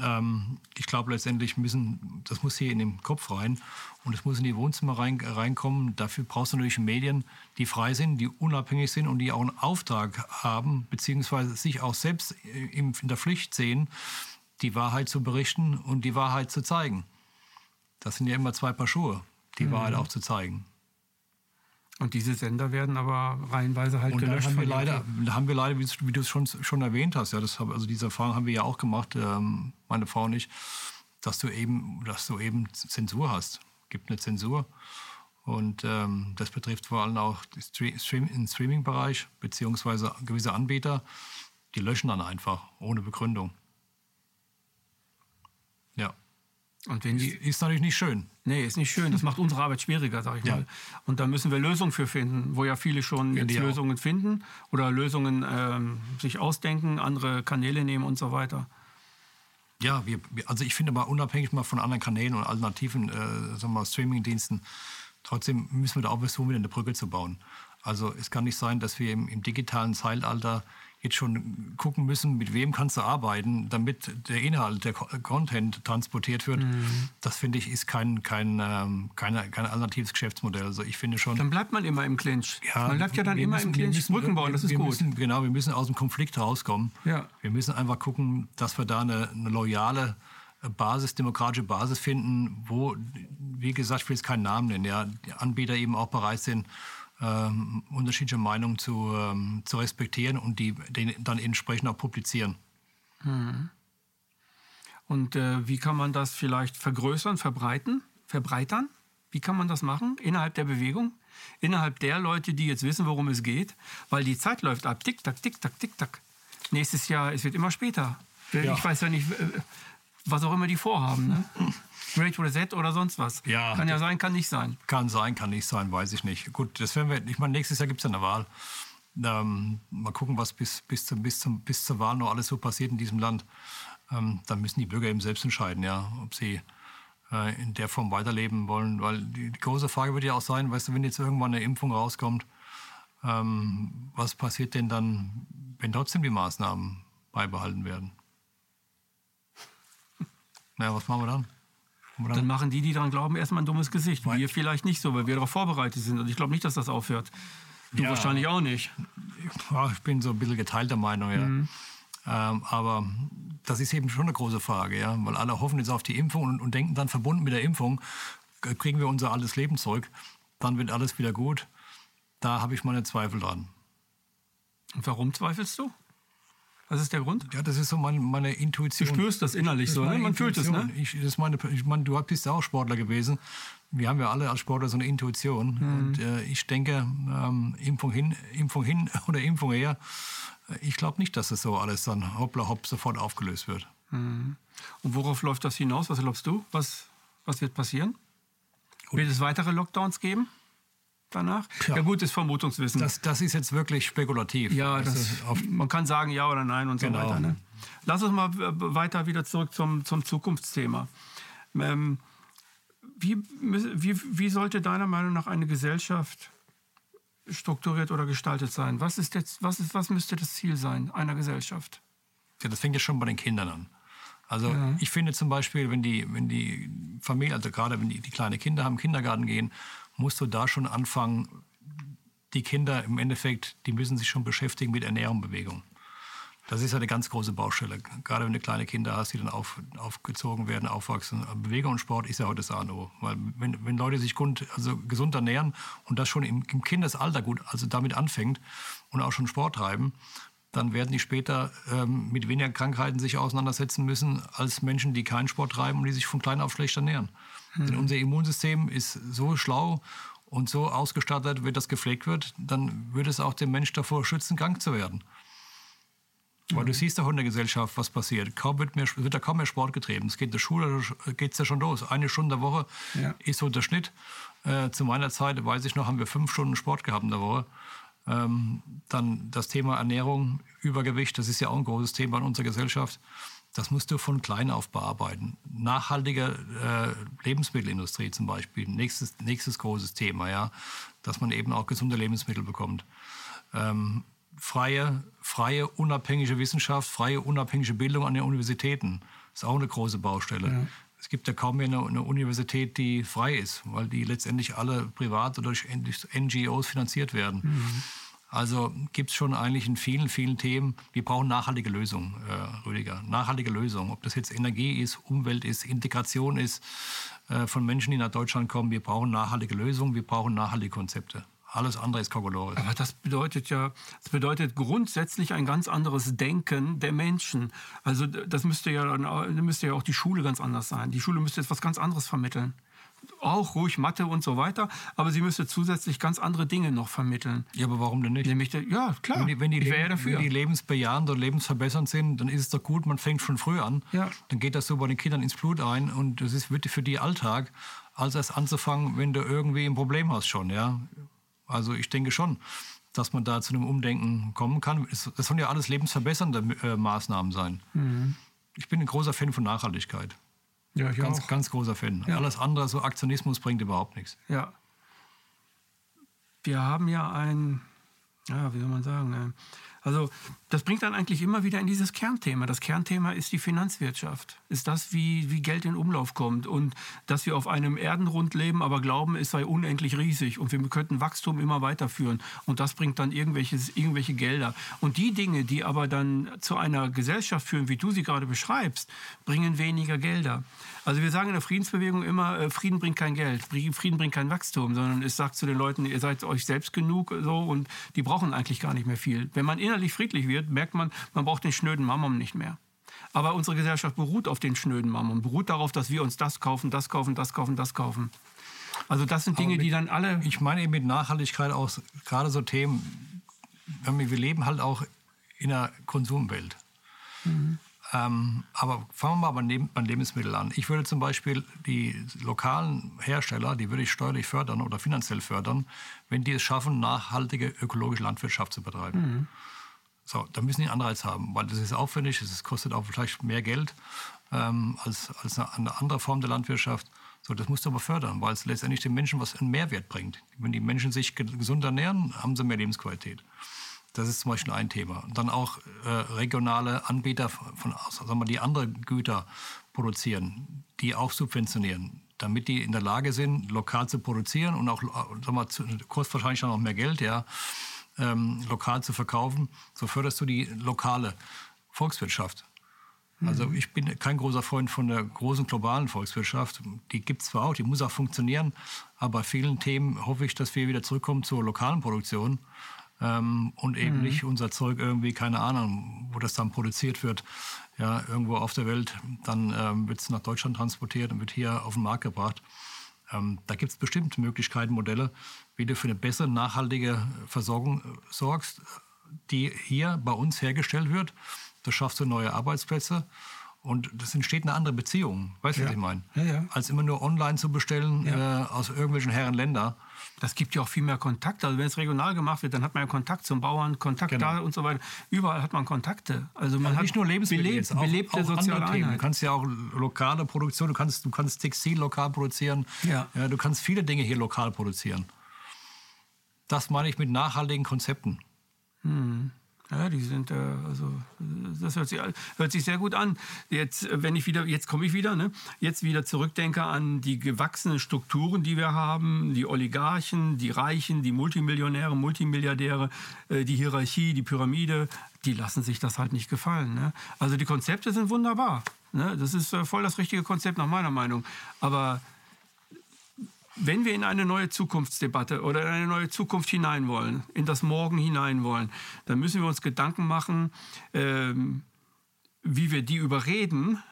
Ähm, ich glaube letztendlich müssen, das muss hier in den Kopf rein und es muss in die Wohnzimmer rein, reinkommen. Dafür brauchst du natürlich Medien, die frei sind, die unabhängig sind und die auch einen Auftrag haben, beziehungsweise sich auch selbst in der Pflicht sehen, die Wahrheit zu berichten und die Wahrheit zu zeigen. Das sind ja immer zwei Paar Schuhe, die mhm. Wahrheit auch zu zeigen. Und diese Sender werden aber reihenweise halt und gelöscht. Haben wir leider, haben wir leider, wie du es schon, schon erwähnt hast, ja, das, also diese Erfahrung haben wir ja auch gemacht, ähm, meine Frau und ich, dass du eben, dass du eben Zensur hast. Es gibt eine Zensur. Und ähm, das betrifft vor allem auch Stream, den Streaming-Bereich, beziehungsweise gewisse Anbieter, die löschen dann einfach ohne Begründung. Ja. Und wenn die, ist natürlich nicht schön. Nee, ist nicht schön. Das macht unsere Arbeit schwieriger, sag ich ja. mal. Und da müssen wir Lösungen für finden, wo ja viele schon jetzt Lösungen finden oder Lösungen ähm, sich ausdenken, andere Kanäle nehmen und so weiter. Ja, wir, also ich finde mal unabhängig mal von anderen Kanälen und alternativen äh, Streaming-Diensten, trotzdem müssen wir da auch versuchen, wieder eine Brücke zu bauen. Also es kann nicht sein, dass wir im, im digitalen Zeitalter jetzt schon gucken müssen, mit wem kannst du arbeiten, damit der Inhalt, der Content transportiert wird. Mhm. Das finde ich ist kein, kein, ähm, keine, kein alternatives Geschäftsmodell. Also ich finde schon. Dann bleibt man immer im Clinch. Ja, man bleibt ja dann immer müssen, im Clinch. Müssen, Brücken bauen, das ist gut. Müssen, genau, wir müssen aus dem Konflikt rauskommen. Ja. Wir müssen einfach gucken, dass wir da eine, eine loyale Basis, demokratische Basis finden, wo, wie gesagt, ich will jetzt keinen Namen nennen, ja, die Anbieter eben auch bereit sind, ähm, unterschiedliche Meinungen zu, ähm, zu respektieren und die, die dann entsprechend auch publizieren. Hm. Und äh, wie kann man das vielleicht vergrößern, verbreiten, verbreitern? Wie kann man das machen innerhalb der Bewegung? Innerhalb der Leute, die jetzt wissen, worum es geht? Weil die Zeit läuft ab. Tick, tack, tick, tack, tick, tack. Nächstes Jahr, es wird immer später. Ja. Ich weiß ja nicht, was auch immer die vorhaben. Ne? Great Reset oder sonst was. Ja, kann ja sein, kann nicht sein. Kann sein, kann nicht sein, weiß ich nicht. Gut, das werden wir, ich meine, nächstes Jahr gibt es ja eine Wahl. Ähm, mal gucken, was bis, bis, zum, bis, zum, bis zur Wahl noch alles so passiert in diesem Land. Ähm, dann müssen die Bürger eben selbst entscheiden, ja, ob sie äh, in der Form weiterleben wollen. Weil die, die, große Frage wird ja auch sein, weißt du, wenn jetzt irgendwann eine Impfung rauskommt, ähm, was passiert denn dann, wenn trotzdem die Maßnahmen beibehalten werden? Naja, was machen wir dann? Oder? Dann machen die, die daran glauben, erstmal ein dummes Gesicht. Wir vielleicht nicht so, weil wir darauf vorbereitet sind. Und ich glaube nicht, dass das aufhört. Du ja. wahrscheinlich auch nicht. Ich bin so ein bisschen geteilter Meinung, ja. Mhm. Ähm, aber das ist eben schon eine große Frage, ja. Weil alle hoffen jetzt auf die Impfung und, und denken dann verbunden mit der Impfung, kriegen wir unser altes Leben zurück. Dann wird alles wieder gut. Da habe ich meine Zweifel dran. Und warum zweifelst du? Was ist der Grund? Ja, das ist so meine, meine Intuition. Du spürst das innerlich das so, ne? Man fühlt es, ne? Ich, das meine, ich meine, du bist ja auch Sportler gewesen. Wir haben ja alle als Sportler so eine Intuition. Mhm. Und äh, ich denke, ähm, Impfung hin, Impfung hin oder Impfung her, äh, ich glaube nicht, dass das so alles dann hoppla hopp sofort aufgelöst wird. Mhm. Und worauf läuft das hinaus? Was glaubst du? Was, was wird passieren? Gut. Wird es weitere Lockdowns geben? Danach? Ja, ja gut, ist Vermutungswissen. Das, das, ist jetzt wirklich spekulativ. Ja, das, man kann sagen ja oder nein und genau. so weiter. Ne? Lass uns mal weiter wieder zurück zum, zum Zukunftsthema. Ähm, wie, wie, wie sollte deiner Meinung nach eine Gesellschaft strukturiert oder gestaltet sein? Was, ist jetzt, was, ist, was müsste das Ziel sein einer Gesellschaft? Ja, das fängt ja schon bei den Kindern an. Also ja. ich finde zum Beispiel, wenn die, wenn die Familie, also gerade wenn die, die kleine Kinder haben, Kindergarten gehen musst du da schon anfangen, die Kinder im Endeffekt, die müssen sich schon beschäftigen mit Ernährung Bewegung. Das ist eine ganz große Baustelle. Gerade wenn du kleine Kinder hast, die dann auf, aufgezogen werden, aufwachsen. Bewegung und Sport ist ja heute das A Weil wenn, wenn Leute sich gut, also gesund ernähren und das schon im, im Kindesalter gut, also damit anfängt und auch schon Sport treiben, dann werden die später ähm, mit weniger Krankheiten sich auseinandersetzen müssen als Menschen, die keinen Sport treiben und die sich von klein auf schlecht ernähren. Mhm. Denn unser Immunsystem ist so schlau und so ausgestattet, wenn das gepflegt wird, dann würde es auch den Mensch davor schützen, krank zu werden. Mhm. Weil du siehst doch in der Gesellschaft, was passiert. Kaum wird, mehr, wird da kaum mehr Sport getrieben. Es geht in der Schule, geht es ja schon los. Eine Stunde der Woche ja. ist so der Schnitt. Äh, zu meiner Zeit, weiß ich noch, haben wir fünf Stunden Sport gehabt in der Woche. Ähm, dann das Thema Ernährung, Übergewicht, das ist ja auch ein großes Thema in unserer Gesellschaft. Das musst du von klein auf bearbeiten. Nachhaltige äh, Lebensmittelindustrie zum Beispiel, nächstes, nächstes großes Thema, ja, dass man eben auch gesunde Lebensmittel bekommt. Ähm, freie, freie, unabhängige Wissenschaft, freie, unabhängige Bildung an den Universitäten ist auch eine große Baustelle. Ja. Es gibt ja kaum mehr eine, eine, Universität, die frei ist, weil die letztendlich alle privat oder durch NGOs finanziert werden. Mhm. Also gibt es schon eigentlich in vielen, vielen Themen, wir brauchen nachhaltige Lösungen, äh, Rüdiger. Nachhaltige Lösungen. Ob das jetzt Energie ist, Umwelt ist, Integration ist äh, von Menschen, die nach Deutschland kommen. Wir brauchen nachhaltige Lösungen, wir brauchen nachhaltige Konzepte. Alles andere ist Kokolores. Aber das bedeutet ja, das bedeutet grundsätzlich ein ganz anderes Denken der Menschen. Also das müsste ja, müsste ja auch die Schule ganz anders sein. Die Schule müsste jetzt was ganz anderes vermitteln. Auch ruhig Mathe und so weiter, aber sie müsste zusätzlich ganz andere Dinge noch vermitteln. Ja, aber warum denn nicht? Nämlich, ja, klar. Wenn die, wenn die, Leb dafür. Wenn die lebensbejahend und lebensverbessernd sind, dann ist es doch gut, man fängt schon früh an. Ja. Dann geht das so bei den Kindern ins Blut ein und das ist für die Alltag, als erst anzufangen, wenn du irgendwie ein Problem hast schon. Ja? Also ich denke schon, dass man da zu einem Umdenken kommen kann. Das sollen ja alles lebensverbessernde äh, Maßnahmen sein. Mhm. Ich bin ein großer Fan von Nachhaltigkeit. Ja, ich ganz, auch. ganz großer Fan. Ja. Alles andere, so Aktionismus bringt überhaupt nichts. Ja. Wir haben ja ein, ja, wie soll man sagen, äh, also das bringt dann eigentlich immer wieder in dieses Kernthema. Das Kernthema ist die Finanzwirtschaft. Ist das, wie, wie Geld in Umlauf kommt und dass wir auf einem Erdenrund leben, aber glauben, es sei unendlich riesig und wir könnten Wachstum immer weiterführen. Und das bringt dann irgendwelches, irgendwelche Gelder. Und die Dinge, die aber dann zu einer Gesellschaft führen, wie du sie gerade beschreibst, bringen weniger Gelder. Also wir sagen in der Friedensbewegung immer, äh, Frieden bringt kein Geld, Frieden bringt kein Wachstum, sondern es sagt zu den Leuten, ihr seid euch selbst genug so und die brauchen eigentlich gar nicht mehr viel. Wenn man innerlich friedlich wird, merkt man, man braucht den schnöden Mammon nicht mehr. Aber unsere Gesellschaft beruht auf den schnöden Mammon, beruht darauf, dass wir uns das kaufen, das kaufen, das kaufen, das kaufen. Also das sind Dinge, mit, die dann alle... Ich meine eben mit Nachhaltigkeit auch gerade so Themen, wir leben halt auch in einer Konsumwelt. Mhm. Ähm, aber fangen wir mal beim, Lebensmittel an. Ich würde zum Beispiel die lokalen Hersteller, die würde ich steuerlich fördern oder finanziell fördern, wenn die es schaffen, nachhaltige ökologische Landwirtschaft zu betreiben. Mhm. So, da müssen die einen Anreiz haben, weil das ist aufwendig, es kostet auch vielleicht mehr Geld ähm, als, als eine, eine, andere Form der Landwirtschaft. So, das musst du aber fördern, weil es letztendlich den Menschen was einen Mehrwert bringt. Wenn die Menschen sich gesund ernähren, haben sie mehr Lebensqualität. Das ist zum Beispiel ein Thema. Und dann auch äh, regionale Anbieter, von, sagen wir, die andere Güter produzieren, die auch subventionieren, damit die in der Lage sind, lokal zu produzieren und auch, sagen wir, zu, kostet wahrscheinlich dann auch mehr Geld, ja, ähm, lokal zu verkaufen. So förderst du die lokale Volkswirtschaft. Also mhm. ich bin kein großer Freund von der großen globalen Volkswirtschaft. Die gibt es zwar auch, die muss auch funktionieren, aber bei vielen Themen hoffe ich, dass wir wieder zurückkommen zur lokalen Produktion ähm, und eben mhm. nicht unser Zeug irgendwie, keine Ahnung, wo das dann produziert wird, ja, irgendwo auf der Welt, dann ähm, wird es nach Deutschland transportiert und wird hier auf den Markt gebracht. Ähm, da gibt es bestimmt Möglichkeiten, Modelle, wie du für eine bessere, nachhaltige Versorgung äh, sorgst, die hier bei uns hergestellt wird. Da schaffst du neue Arbeitsplätze und das entsteht eine andere Beziehung. Weißt du, ja. was ich meine? Ja, ja. Als immer nur online zu bestellen äh, aus irgendwelchen Herrenländern. Das gibt ja auch viel mehr Kontakt. Also wenn es regional gemacht wird, dann hat man ja Kontakt zum Bauern, Kontakt genau. da und so weiter. Überall hat man Kontakte. Also man also hat nicht nur Lebensmittel, belebt, auch, belebte auch soziale Themen. Du kannst ja auch lokale Produktion, du kannst, du kannst Textil lokal produzieren. Ja. ja. Du kannst viele Dinge hier lokal produzieren. Das meine ich mit nachhaltigen Konzepten. Hm. Ja, die sind, äh, also das hört sich, hört sich sehr gut an. Jetzt, äh, wenn ich wieder, jetzt komme ich wieder, ne? jetzt wieder zurückdenke an die gewachsenen Strukturen, die wir haben, die Oligarchen, die Reichen, die Multimillionäre, Multimilliardäre, äh, die Hierarchie, die Pyramide, die lassen sich das halt nicht gefallen. Ne? Also die Konzepte sind wunderbar. Ne? Das ist voll das richtige Konzept nach meiner Meinung. Aber wenn wir in eine neue Zukunftsdebatte oder in eine neue Zukunft hinein wollen, in das Morgen hinein wollen, dann müssen wir uns Gedanken machen, ähm, wie wir die überreden.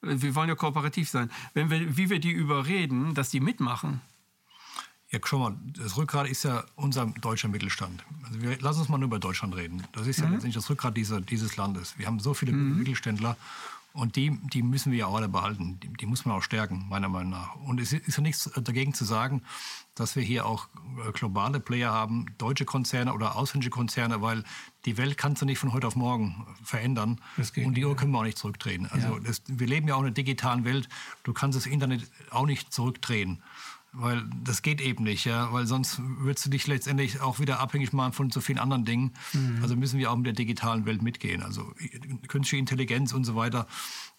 Wir wollen ja kooperativ sein. Wenn wir, wie wir die überreden, dass die mitmachen. Ja, schau mal, das Rückgrat ist ja unser deutscher Mittelstand. Also wir, lass uns mal nur über Deutschland reden. Das ist ja mhm. letztendlich das Rückgrat dieser, dieses Landes. Wir haben so viele mhm. Mittelständler und die, die müssen wir ja auch alle behalten. Die, die, muss man auch stärken, meiner Meinung nach. Und es ist ja nichts dagegen zu sagen, dass wir hier auch äh, globale Player haben, deutsche Konzerne oder ausländische Konzerne, weil die Welt kannst du nicht von heute auf morgen verändern. Geht, und die Uhr können wir auch nicht zurückdrehen. Also ja. das, wir leben ja auch in einer digitalen Welt. Du kannst das Internet auch nicht zurückdrehen weil das geht eben nicht, ja, weil sonst würdest du dich letztendlich auch wieder abhängig machen von so vielen anderen Dingen. Mhm. Also müssen wir auch mit der digitalen Welt mitgehen. Also künstliche Intelligenz und so weiter,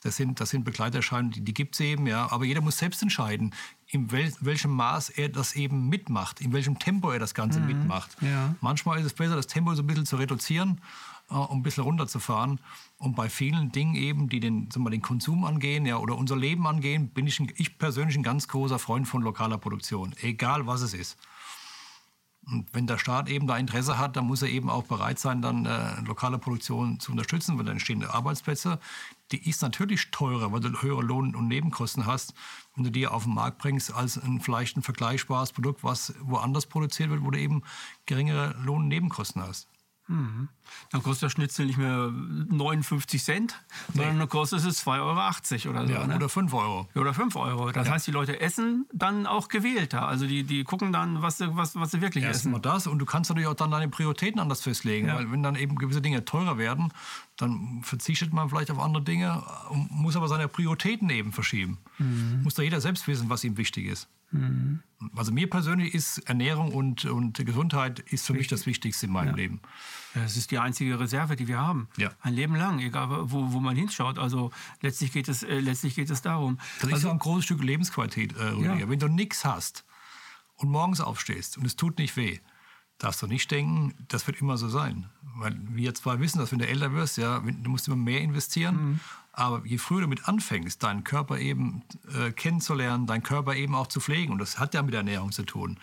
das sind, das sind Begleiterscheinungen, die, die gibt es eben, ja. Aber jeder muss selbst entscheiden, in wel, welchem Maß er das eben mitmacht, in welchem Tempo er das Ganze mhm. mitmacht. Ja. Manchmal ist es besser, das Tempo so ein bisschen zu reduzieren äh, um ein bisschen runterzufahren. Und bei vielen Dingen eben, die den, sagen den Konsum angehen ja, oder unser Leben angehen, bin ich, ein, ich persönlich ein ganz großer Freund von lokaler Produktion, egal was es ist. Und wenn der Staat eben da Interesse hat, dann muss er eben auch bereit sein, dann äh, lokale Produktion zu unterstützen, weil dann entstehen Arbeitsplätze. Die ist natürlich teurer, weil du höhere Lohn- und Nebenkosten hast, wenn du die auf den Markt bringst, als ein, vielleicht ein vergleichbares Produkt, was woanders produziert wird, wo du eben geringere Lohn- und Nebenkosten hast. Mhm. Dann kostet der Schnitzel nicht mehr 59 Cent, nee. sondern dann kostet es 2,80 Euro oder so. Ja, ne? Oder 5 Euro. Oder 5 Euro. Das ja. heißt, die Leute essen dann auch gewählter. Also die, die gucken dann, was sie, was, was sie wirklich Erst essen. Das und du kannst natürlich auch dann deine Prioritäten anders festlegen. Ja. Weil wenn dann eben gewisse Dinge teurer werden, dann verzichtet man vielleicht auf andere Dinge, muss aber seine Prioritäten eben verschieben. Mhm. Muss da jeder selbst wissen, was ihm wichtig ist. Mhm. Also mir persönlich ist Ernährung und, und Gesundheit ist für Richtig. mich das Wichtigste in meinem ja. Leben. Es ist die einzige Reserve, die wir haben. Ja. Ein Leben lang, egal wo, wo man hinschaut. Also letztlich geht es, äh, letztlich geht es darum. Das also, ist ein großes Stück Lebensqualität, äh, Rüdiger. Ja. Wenn du nichts hast und morgens aufstehst und es tut nicht weh, darfst du nicht denken, das wird immer so sein. Weil wir zwar wissen, dass wenn du älter wirst, ja, du musst immer mehr investieren. Mhm. Aber je früher du mit anfängst, deinen Körper eben äh, kennenzulernen, deinen Körper eben auch zu pflegen, und das hat ja mit Ernährung zu tun,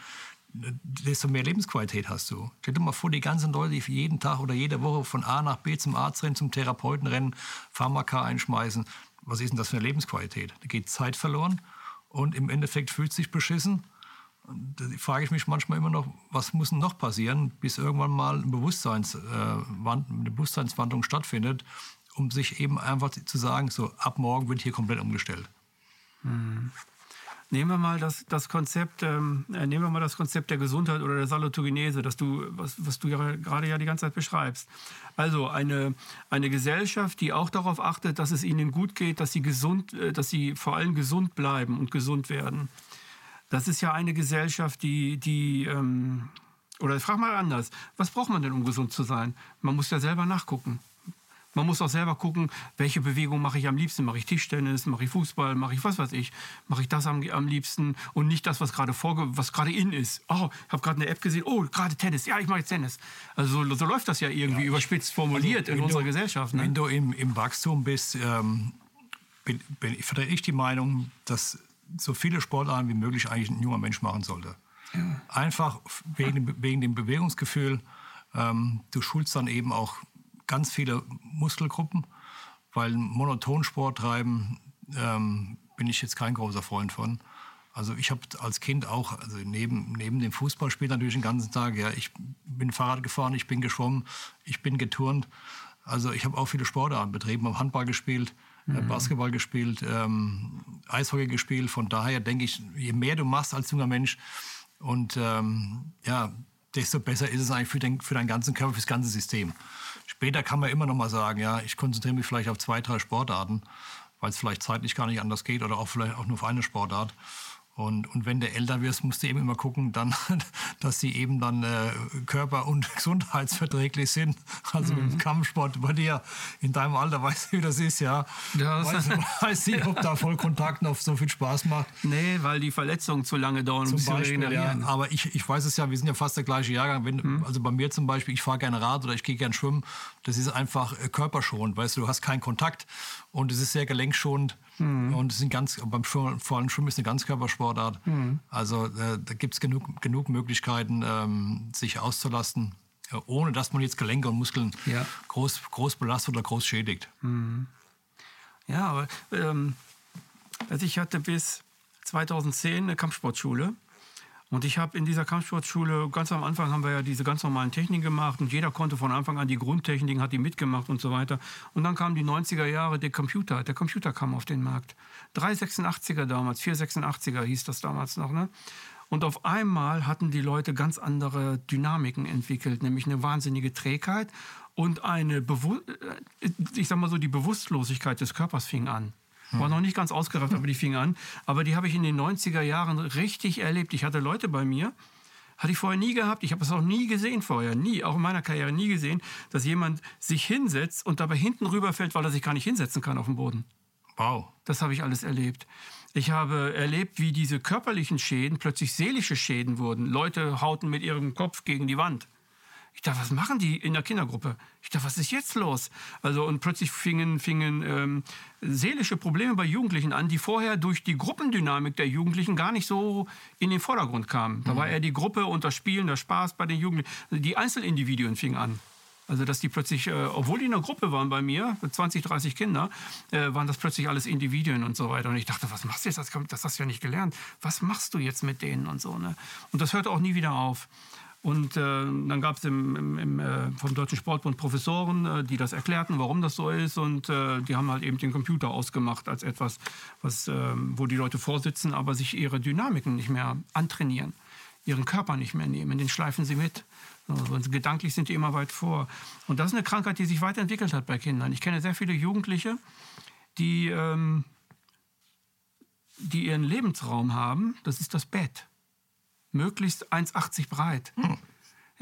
desto mehr Lebensqualität hast du. Stell dir mal vor, die ganzen Leute, die jeden Tag oder jede Woche von A nach B zum Arzt rennen, zum Therapeuten rennen, Pharmaka einschmeißen. Was ist denn das für eine Lebensqualität? Da geht Zeit verloren und im Endeffekt fühlt sich beschissen. Da frage ich mich manchmal immer noch, was muss noch passieren, bis irgendwann mal eine, Bewusstseins, äh, eine Bewusstseinswandlung stattfindet, um sich eben einfach zu sagen, so ab morgen wird hier komplett umgestellt. Mhm. Nehmen wir mal das, das Konzept, ähm, äh, nehmen wir mal das Konzept der Gesundheit oder der Salutogenese, das du, was, was du ja gerade ja die ganze Zeit beschreibst. Also eine, eine Gesellschaft, die auch darauf achtet, dass es ihnen gut geht, dass sie gesund, äh, dass sie vor allem gesund bleiben und gesund werden. Das ist ja eine Gesellschaft, die, die ähm, oder frag mal anders, was braucht man denn, um gesund zu sein? Man muss ja selber nachgucken. Man muss auch selber gucken, welche Bewegung mache ich am liebsten. Mache ich Tischtennis, mache ich Fußball, mache ich was weiß ich. Mache ich das am, am liebsten und nicht das, was gerade vorge was gerade in ist. Oh, ich habe gerade eine App gesehen, oh, gerade Tennis. Ja, ich mache jetzt Tennis. Also so, so läuft das ja irgendwie ja, überspitzt formuliert also, in unserer du, Gesellschaft. Ne? Wenn du im, im Wachstum bist, ähm, bin, bin, vertrete ich die Meinung, dass so viele Sportarten wie möglich eigentlich ein junger Mensch machen sollte. Ja. Einfach wegen, wegen dem Bewegungsgefühl. Ähm, du schulst dann eben auch ganz viele Muskelgruppen, weil Monotonsport treiben ähm, bin ich jetzt kein großer Freund von. Also ich habe als Kind auch, also neben, neben dem Fußballspiel natürlich den ganzen Tag, ja, ich bin Fahrrad gefahren, ich bin geschwommen, ich bin geturnt. Also ich habe auch viele Sportarten betrieben, habe Handball gespielt, mhm. Basketball gespielt, ähm, Eishockey gespielt. Von daher denke ich, je mehr du machst als junger Mensch und ähm, ja, desto besser ist es eigentlich für, den, für deinen ganzen Körper, für das ganze System. Später kann man immer noch mal sagen, ja, ich konzentriere mich vielleicht auf zwei, drei Sportarten, weil es vielleicht zeitlich gar nicht anders geht oder auch vielleicht auch nur auf eine Sportart. Und, und wenn du älter wirst, musst du eben immer gucken, dann, dass sie eben dann äh, körper- und gesundheitsverträglich sind. Also mhm. im Kampfsport bei dir in deinem Alter, weißt du, wie das ist, ja. ja weiß, weiß nicht, ob da Vollkontakt noch so viel Spaß macht. Nee, weil die Verletzungen zu lange dauern, um zu regenerieren. Ja, aber ich, ich weiß es ja, wir sind ja fast der gleiche Jahrgang. Wenn, mhm. Also bei mir zum Beispiel, ich fahre gerne Rad oder ich gehe gerne schwimmen. Das ist einfach äh, körperschonend, weißt du, du hast keinen Kontakt und es ist sehr gelenkschonend. Mhm. Und es sind ganz, beim vor allem Schwimmen ist eine Ganzkörpersportart. Mhm. Also äh, da gibt es genug, genug Möglichkeiten, ähm, sich auszulasten, äh, ohne dass man jetzt Gelenke und Muskeln ja. groß, groß belastet oder groß schädigt. Mhm. Ja, aber ähm, also ich hatte bis 2010 eine Kampfsportschule. Und ich habe in dieser Kampfsportschule, ganz am Anfang haben wir ja diese ganz normalen Techniken gemacht und jeder konnte von Anfang an die Grundtechniken, hat die mitgemacht und so weiter. Und dann kamen die 90er Jahre, der Computer, der Computer kam auf den Markt. 386er damals, 486er hieß das damals noch, ne? Und auf einmal hatten die Leute ganz andere Dynamiken entwickelt, nämlich eine wahnsinnige Trägheit und eine, Bewu äh, ich sag mal so, die Bewusstlosigkeit des Körpers fing an. War noch nicht ganz ausgereift, aber die fing an. Aber die habe ich in den 90er Jahren richtig erlebt. Ich hatte Leute bei mir, hatte ich vorher nie gehabt. Ich habe es auch nie gesehen vorher. Nie, auch in meiner Karriere nie gesehen, dass jemand sich hinsetzt und dabei hinten rüberfällt, weil er sich gar nicht hinsetzen kann auf dem Boden. Wow. Das habe ich alles erlebt. Ich habe erlebt, wie diese körperlichen Schäden plötzlich seelische Schäden wurden. Leute hauten mit ihrem Kopf gegen die Wand. Ich dachte, was machen die in der Kindergruppe? Ich dachte, was ist jetzt los? Also und plötzlich fingen, fingen ähm, seelische Probleme bei Jugendlichen an, die vorher durch die Gruppendynamik der Jugendlichen gar nicht so in den Vordergrund kamen. Da war mhm. eher die Gruppe und das Spielen, der Spaß bei den Jugendlichen. Also die Einzelindividuen fingen an. Also dass die plötzlich, äh, obwohl die in einer Gruppe waren bei mir, 20, 30 Kinder, äh, waren das plötzlich alles Individuen und so weiter. Und ich dachte, was machst du jetzt? Das, das hast du ja nicht gelernt. Was machst du jetzt mit denen und so. Ne? Und das hörte auch nie wieder auf. Und äh, dann gab es äh, vom Deutschen Sportbund Professoren, äh, die das erklärten, warum das so ist. Und äh, die haben halt eben den Computer ausgemacht als etwas, was, ähm, wo die Leute vorsitzen, aber sich ihre Dynamiken nicht mehr antrainieren, ihren Körper nicht mehr nehmen. Den schleifen sie mit. Also, gedanklich sind die immer weit vor. Und das ist eine Krankheit, die sich weiterentwickelt hat bei Kindern. Ich kenne sehr viele Jugendliche, die, ähm, die ihren Lebensraum haben. Das ist das Bett möglichst 1,80 breit. Hm.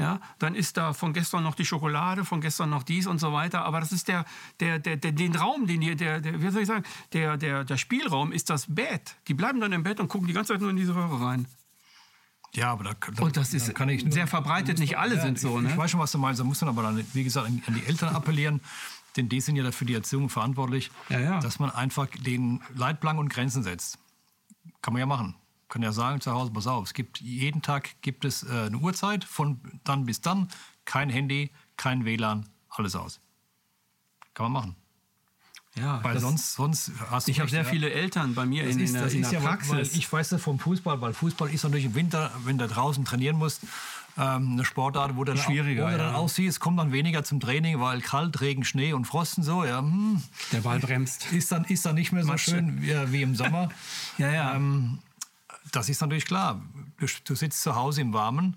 Ja, dann ist da von gestern noch die Schokolade, von gestern noch dies und so weiter. Aber das ist der, der, der, der den Raum, den die, der, der, wie soll ich sagen, der, der, der Spielraum ist das Bett. Die bleiben dann im Bett und gucken die ganze Zeit nur in diese Röhre rein. Ja, aber da, da und das ist da nur, sehr verbreitet. Nicht alle ja, sind so. Ich, ne? ich weiß schon, was du meinst. Da muss man aber dann, wie gesagt, an, an die Eltern appellieren denn die sind ja dafür die Erziehung verantwortlich, ja, ja. dass man einfach den Leitplanken und Grenzen setzt. Kann man ja machen kann ja sagen zu Hause, pass auf, es gibt jeden Tag gibt es äh, eine Uhrzeit von dann bis dann, kein Handy, kein WLAN, alles aus. Kann man machen. Ja, weil sonst, sonst hast du. Ich habe sehr ja. viele Eltern bei mir in, ist, in, der, in der ja, Praxis. ich weiß das vom Fußball, weil Fußball ist natürlich im Winter, wenn du draußen trainieren musst, ähm, eine Sportart, wo du dann, Schwieriger, wo du dann aussiehst, kommt dann weniger zum Training, weil kalt, Regen, Schnee und Frost und so. Ja, hm, der Ball bremst. Ist dann, ist dann nicht mehr so Matsche. schön wie, wie, im Sommer. ja, ja. Ähm, das ist natürlich klar. Du, du, sitzt zu Hause im Warmen,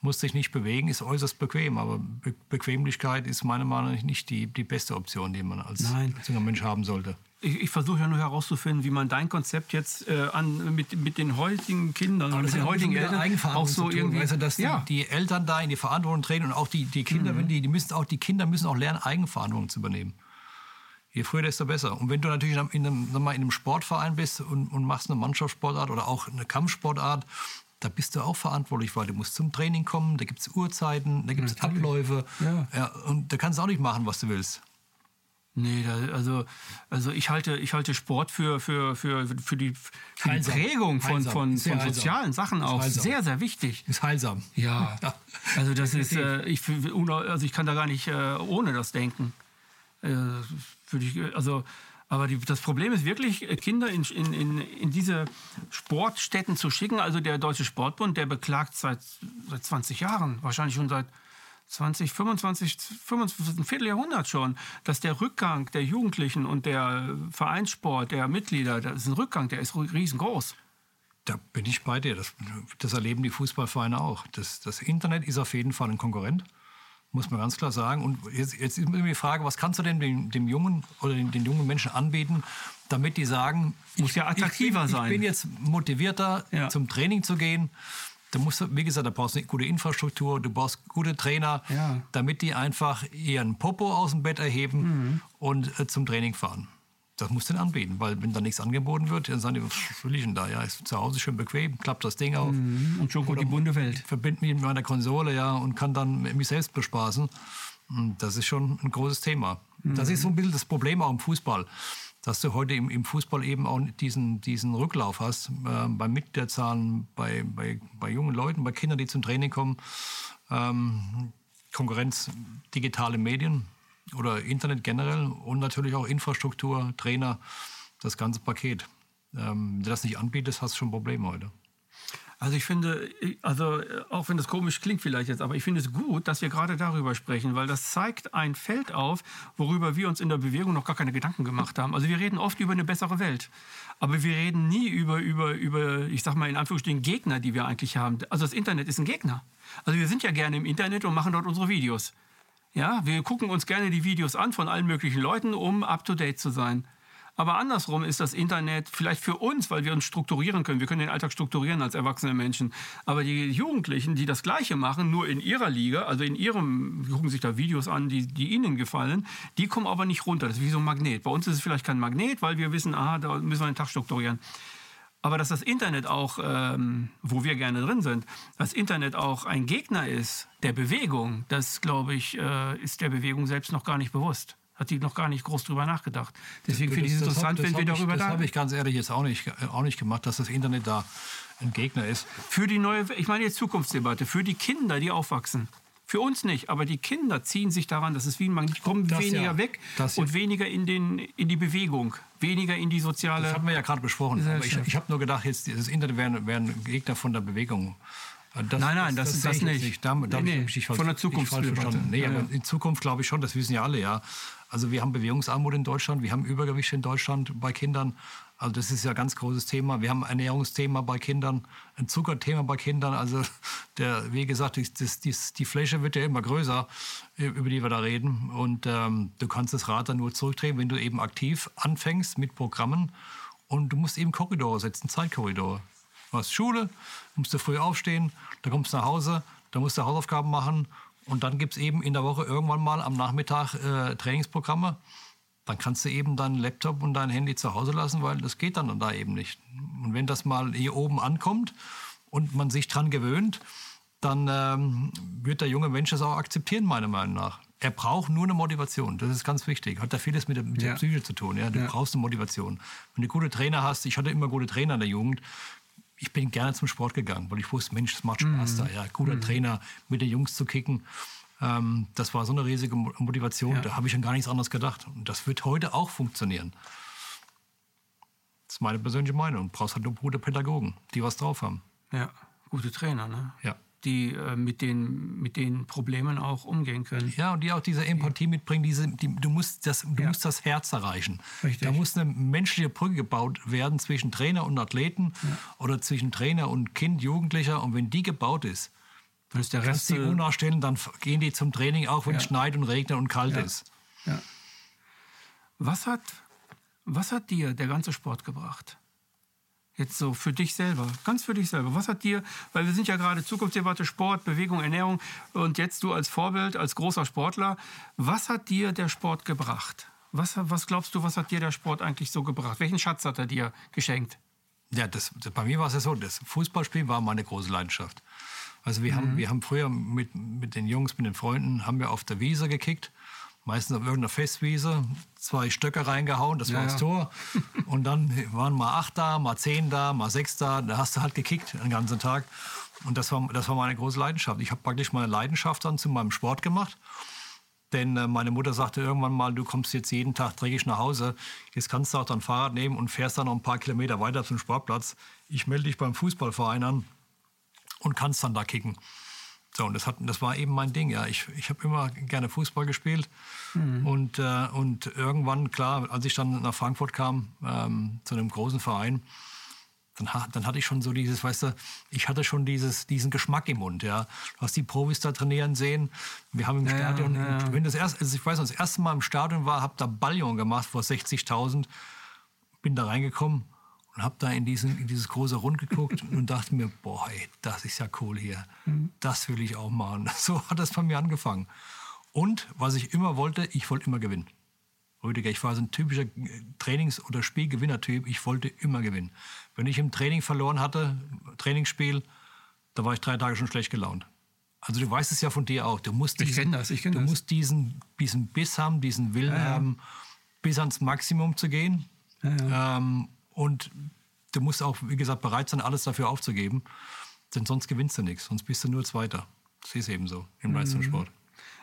musst dich nicht bewegen, ist äußerst bequem. Aber Be Bequemlichkeit ist meiner Meinung nach nicht die, die beste Option, die man als junger Mensch haben sollte. Ich, ich versuche ja nur herauszufinden, wie man dein Konzept jetzt äh, an, mit, mit den heutigen Kindern, mit den heutigen Eltern auch so tun, irgendwie, du, dass ja. die, die, Eltern da in die Verantwortung treten und auch die, die Kinder, mhm. wenn die, die müssen auch die Kinder müssen auch lernen, Eigenverantwortung zu übernehmen. Je früher, desto besser. Und wenn du natürlich in einem, in einem Sportverein bist und, und machst eine Mannschaftssportart oder auch eine Kampfsportart, da bist du auch verantwortlich, weil du musst zum Training kommen, da gibt es Uhrzeiten, da gibt es Abläufe. Ja. ja. Und da kannst du auch nicht machen, was du willst. Nee, da, also, also ich, halte, ich halte Sport für, für, für, für, die, für die Prägung von, von, von sozialen Sachen auch sehr, sehr wichtig. Ist heilsam. Ja. ja. Also das ist, äh, ich, also ich kann da gar nicht äh, ohne das denken. Äh, würde ich, also, aber die, das Problem ist wirklich, äh, Kinder in, in, in, diese Sportstätten zu schicken. Also der Deutsche Sportbund, der beklagt seit, seit 20 Jahren, wahrscheinlich schon seit 20, 25, 25, ein Vierteljahrhundert schon, dass der Rückgang der Jugendlichen und der Vereinssport, der Mitglieder, das ist ein Rückgang, der ist riesengroß. Da bin ich bei dir. Das, das erleben die Fußballvereine auch. Das, das Internet ist auf jeden Fall ein Konkurrent muss man ganz klar sagen. Und jetzt, jetzt ist immer die Frage, was kannst du denn dem, dem Jungen oder den, den, jungen Menschen anbieten, damit die sagen, muss ich, ja attraktiver ich sein. Ich bin jetzt motivierter, ja. zum Training zu gehen. Da musst du, wie gesagt, da brauchst du eine gute Infrastruktur, du brauchst gute Trainer, ja. damit die einfach ihren Popo aus dem Bett erheben mhm. und äh, zum Training fahren das musst du dann anbieten, weil wenn da nichts angeboten wird, dann sagen die, was will ich denn da? Ja, ist zu Hause schön bequem, klappt das Ding auf. Mhm. Und schon kommt die bunte Welt. Verbind mich mit meiner Konsole, ja, und kann dann mich selbst bespaßen. Und das ist schon ein großes Thema. Mhm. Das ist so ein bisschen das Problem auch im Fußball. dass du heute im, im Fußball eben auch diesen, diesen Rücklauf hast, äh, bei Mitgliederzahlen, bei, bei, bei jungen Leuten, bei Kindern, die zum Training kommen. Ähm, Konkurrenz, digitale Medien oder Internet generell und natürlich auch Infrastruktur, Trainer, das ganze Paket. Ähm, wenn du das nicht anbietest, hast du schon Probleme heute. Also ich finde, also auch wenn das komisch klingt vielleicht jetzt, aber ich finde es gut, dass wir gerade darüber sprechen, weil das zeigt ein Feld auf, worüber wir uns in der Bewegung noch gar keine Gedanken gemacht haben. Also wir reden oft über eine bessere Welt, aber wir reden nie über, über, über ich sag mal in Anführungsstrichen, Gegner, die wir eigentlich haben. Also das Internet ist ein Gegner. Also wir sind ja gerne im Internet und machen dort unsere Videos. Ja, wir gucken uns gerne die Videos an von allen möglichen Leuten, um up-to-date zu sein. Aber andersrum ist das Internet vielleicht für uns, weil wir uns strukturieren können. Wir können den Alltag strukturieren als erwachsene Menschen. Aber die Jugendlichen, die das Gleiche machen, nur in ihrer Liga, also in ihrem, gucken sich da Videos an, die, die ihnen gefallen, die kommen aber nicht runter. Das ist wie so ein Magnet. Bei uns ist es vielleicht kein Magnet, weil wir wissen, aha, da müssen wir den Tag strukturieren. Aber dass das Internet auch, ähm, wo wir gerne drin sind, das Internet auch ein Gegner ist der Bewegung, das glaube ich, äh, ist der Bewegung selbst noch gar nicht bewusst hat die noch gar nicht groß drüber nachgedacht. Deswegen finde ich es interessant, hab, wenn wir darüber ich, Das habe ich ganz ehrlich jetzt auch nicht, auch nicht gemacht, dass das Internet da ein Gegner ist. Für die neue, ich meine jetzt Zukunftsdebatte, für die Kinder, die aufwachsen. Für uns nicht, aber die Kinder ziehen sich daran, dass es wie ein Magnet, kommen das weniger ja, weg und ja. weniger in, den, in die Bewegung, weniger in die soziale. Das hatten wir ja gerade besprochen. Ich, ich habe nur gedacht, jetzt das Internet wäre wär ein Gegner von der Bewegung. Das, nein, nein, das, das, das, das nicht. nicht. Da, da nee, nee, ich, ich von der Zukunft. Nee, ja, aber in Zukunft glaube ich schon, das wissen ja alle, ja. Also wir haben Bewegungsarmut in Deutschland, wir haben Übergewicht in Deutschland bei Kindern. Also das ist ja ein ganz großes Thema. Wir haben ein Ernährungsthema bei Kindern, ein Zuckerthema bei Kindern. Also der, wie gesagt, das, das, die Fläche wird ja immer größer, über die wir da reden. Und ähm, du kannst das Rad dann nur zurückdrehen, wenn du eben aktiv anfängst mit Programmen. Und du musst eben Korridore setzen, Zeitkorridore. Du hast Schule, musst du früh aufstehen, da kommst du nach Hause, da musst du Hausaufgaben machen und dann gibt es eben in der Woche irgendwann mal am Nachmittag äh, Trainingsprogramme. Dann kannst du eben deinen Laptop und dein Handy zu Hause lassen, weil das geht dann da eben nicht. Und wenn das mal hier oben ankommt und man sich dran gewöhnt, dann ähm, wird der junge Mensch das auch akzeptieren, meiner Meinung nach. Er braucht nur eine Motivation. Das ist ganz wichtig. Hat da vieles mit der, mit ja. der Psyche zu tun. Ja? Du ja. brauchst eine Motivation. Wenn du gute Trainer hast, ich hatte immer gute Trainer in der Jugend, ich bin gerne zum Sport gegangen, weil ich wusste, Mensch, es macht Spaß mhm. da. Ja, guter mhm. Trainer, mit den Jungs zu kicken. Ähm, das war so eine riesige Motivation. Ja. Da habe ich an gar nichts anderes gedacht. Und das wird heute auch funktionieren. Das ist meine persönliche Meinung. Du brauchst halt nur gute Pädagogen, die was drauf haben. Ja, gute Trainer, ne? Ja die äh, mit, den, mit den Problemen auch umgehen können. Ja, und die auch diese Empathie mitbringen. Diese, die, du musst das, du ja. musst das Herz erreichen. Richtig. Da muss eine menschliche Brücke gebaut werden zwischen Trainer und Athleten ja. oder zwischen Trainer und Kind, Jugendlicher. Und wenn die gebaut ist, dann ist der Rest die unnachstellen, dann gehen die zum Training, auch wenn ja. es schneit und regnet und kalt ist. Ja. Was, hat, was hat dir der ganze Sport gebracht? Jetzt so für dich selber, ganz für dich selber. Was hat dir, weil wir sind ja gerade Zukunftsdebatte, Sport, Bewegung, Ernährung und jetzt du als Vorbild, als großer Sportler, was hat dir der Sport gebracht? Was, was glaubst du, was hat dir der Sport eigentlich so gebracht? Welchen Schatz hat er dir geschenkt? Ja, das, bei mir war es ja so, das Fußballspielen war meine große Leidenschaft. Also wir, mhm. haben, wir haben früher mit, mit den Jungs, mit den Freunden, haben wir auf der Wiese gekickt meistens auf irgendeiner Festwiese, zwei Stöcke reingehauen, das war ja, das Tor. Und dann waren mal acht da, mal zehn da, mal sechs da. Da hast du halt gekickt den ganzen Tag. Und das war, das war meine große Leidenschaft. Ich habe praktisch meine Leidenschaft dann zu meinem Sport gemacht. Denn äh, meine Mutter sagte irgendwann mal, du kommst jetzt jeden Tag dreckig nach Hause. Jetzt kannst du auch dein Fahrrad nehmen und fährst dann noch ein paar Kilometer weiter zum Sportplatz. Ich melde dich beim Fußballverein an und kannst dann da kicken. So, und das, hat, das war eben mein Ding. Ja. Ich, ich habe immer gerne Fußball gespielt. Mhm. Und, äh, und irgendwann, klar, als ich dann nach Frankfurt kam, ähm, zu einem großen Verein, dann, dann, hatte ich schon so dieses, weißt du, ich hatte schon dieses, diesen Geschmack im Mund, ja. Du hast die Profis da trainieren sehen. Wir haben im ja, Stadion, ja, ja. wenn das erst, also ich weiß noch, das erste Mal im Stadion war, habe da Ballon gemacht vor 60.000, bin da reingekommen und habe da in, diesen, in dieses große Rund geguckt und dachte mir, boah, ey, das ist ja cool hier. Mhm. Das will ich auch machen. So hat das bei mir angefangen. Und was ich immer wollte, ich wollte immer gewinnen. Rüdiger, ich war so ein typischer äh, Trainings- oder Spielgewinnertyp. Ich wollte immer gewinnen. Wenn ich im Training verloren hatte, Trainingsspiel, da war ich drei Tage schon schlecht gelaunt. Also du weißt es ja von dir auch. Du musst diesen, ich kenne das, Du das. musst diesen, diesen Biss haben, diesen Willen ja, ja. haben, bis ans Maximum zu gehen Ja, ähm, und du musst auch, wie gesagt, bereit sein, alles dafür aufzugeben. Denn sonst gewinnst du nichts, sonst bist du nur Zweiter. Das ist eben so im mhm. Leistungssport.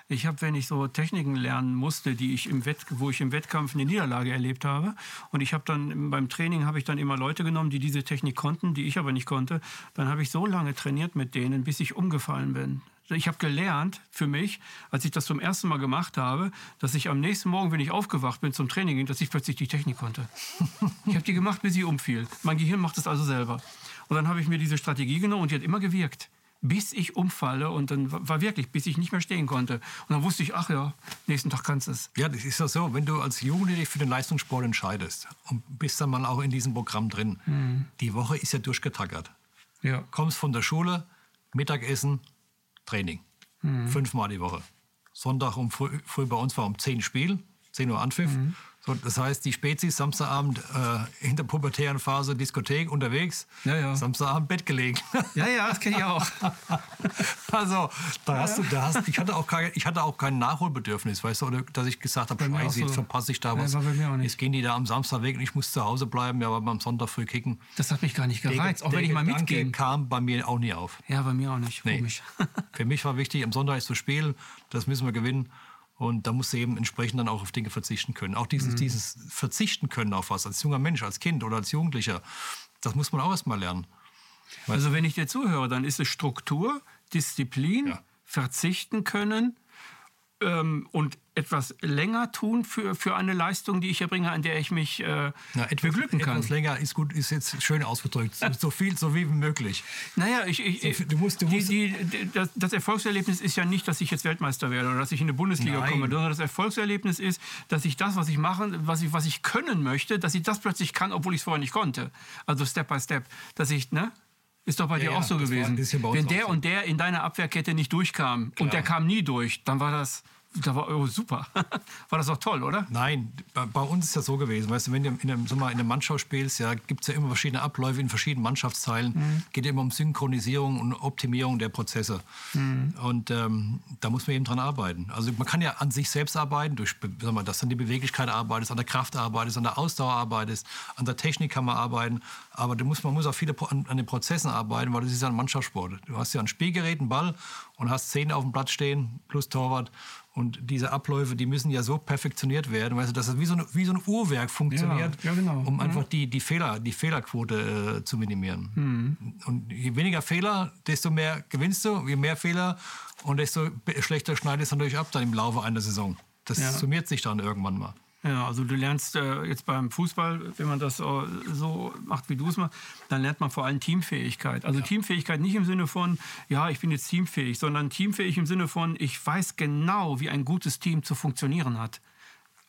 Ich habe, wenn ich so Techniken lernen musste, die ich im Wett, wo ich im Wettkampf eine Niederlage erlebt habe, und ich habe dann beim Training habe ich dann immer Leute genommen, die diese Technik konnten, die ich aber nicht konnte. Dann habe ich so lange trainiert mit denen, bis ich umgefallen bin. Ich habe gelernt für mich, als ich das zum ersten Mal gemacht habe, dass ich am nächsten Morgen, wenn ich aufgewacht bin zum Training ging, dass ich plötzlich die Technik konnte. ich habe die gemacht, bis sie umfiel. Mein Gehirn macht es also selber. Und dann habe ich mir diese Strategie genommen und die hat immer gewirkt bis ich umfalle und dann war wirklich, bis ich nicht mehr stehen konnte. Und dann wusste ich, ach ja, nächsten Tag kannst du es. Ja, das ist ja so, wenn du als Jugendlicher dich für den Leistungssport entscheidest und bist dann mal auch in diesem Programm drin, mhm. die Woche ist ja durchgetackert. Ja. Kommst von der Schule, Mittagessen, Training. Mhm. Fünfmal die Woche. Sonntag um früh, früh bei uns war um 10 Spiel, 10 Uhr Anpfiff. Mhm. So, das heißt, die Spezies Samstagabend äh, in der pubertären Phase Diskothek unterwegs, ja, ja. Samstagabend Bett gelegen. Ja, ja, das kenne ich auch. also, da hast du, da hast, ich, hatte auch kein, ich hatte auch kein Nachholbedürfnis, weißt du, oder dass ich gesagt habe, scheiße, so. jetzt verpasse ich da was. Ja, jetzt gehen die da am Samstag weg und ich muss zu Hause bleiben, ja, aber am Sonntag früh kicken. Das hat mich gar nicht gereizt, der, auch wenn ich mal mitgehe. kam bei mir auch nie auf. Ja, bei mir auch nicht. Nee. Für mich war wichtig, am Sonntag ist zu spielen, das müssen wir gewinnen. Und da musst du eben entsprechend dann auch auf Dinge verzichten können. Auch dieses, mhm. dieses Verzichten können auf was, als junger Mensch, als Kind oder als Jugendlicher, das muss man auch erst mal lernen. Also wenn ich dir zuhöre, dann ist es Struktur, Disziplin, ja. verzichten können, ähm, und etwas länger tun für, für eine Leistung, die ich erbringe, an der ich mich äh, ja, etwas, beglücken kann. Etwas länger ist gut, ist jetzt schön ausgedrückt. So viel, so wie möglich. Naja, ich, ich, so, du musst, du musst die, die, das, das, Erfolgserlebnis ist ja nicht, dass ich jetzt Weltmeister werde oder dass ich in eine Bundesliga Nein. komme, sondern das Erfolgserlebnis ist, dass ich das, was ich mache, was ich, was ich können möchte, dass ich das plötzlich kann, obwohl ich es vorher nicht konnte. Also Step by Step, dass ich, ne? Ist doch bei ja, dir auch so gewesen. Wenn der und der in deiner Abwehrkette nicht durchkam Klar. und der kam nie durch, dann war das da war oh, super. war das auch toll, oder? Nein, bei, uns ist das so gewesen. Weißt du, wenn du in einem, in einem Mannschau spielst, ja, gibt es ja immer verschiedene Abläufe in verschiedenen Mannschaftsteilen. Mhm. Geht immer um Synchronisierung und Optimierung der Prozesse. Mhm. Und ähm, da muss man eben dran arbeiten. Also man kann ja an sich selbst arbeiten, durch, sag mal, dass dann die Beweglichkeit arbeitet, an der Kraft arbeitet, an der Ausdauer arbeitet, an der Technik kann man arbeiten. Aber du musst, man muss auch viele an, an den Prozessen arbeiten, weil das ist ja ein Mannschaftssport. Du hast ja ein Spielgerät, einen Ball und hast zehn auf dem Platz stehen, plus Torwart. Und diese Abläufe, die müssen ja so perfektioniert werden, weißt du, dass es wie so, ein, wie so ein Uhrwerk funktioniert, ja, ja, genau. um mhm. einfach die, die, Fehler, die Fehlerquote äh, zu minimieren. Mhm. Und je weniger Fehler, desto mehr gewinnst du, je mehr Fehler und desto schlechter schneidest du natürlich ab dann im Laufe einer Saison. Das ja. summiert sich dann irgendwann mal. Ja, also du lernst äh, jetzt beim Fußball, wenn man das äh, so macht, wie du es machst, dann lernt man vor allem Teamfähigkeit. Also ja. Teamfähigkeit nicht im Sinne von, ja, ich bin jetzt teamfähig, sondern teamfähig im Sinne von, ich weiß genau, wie ein gutes Team zu funktionieren hat.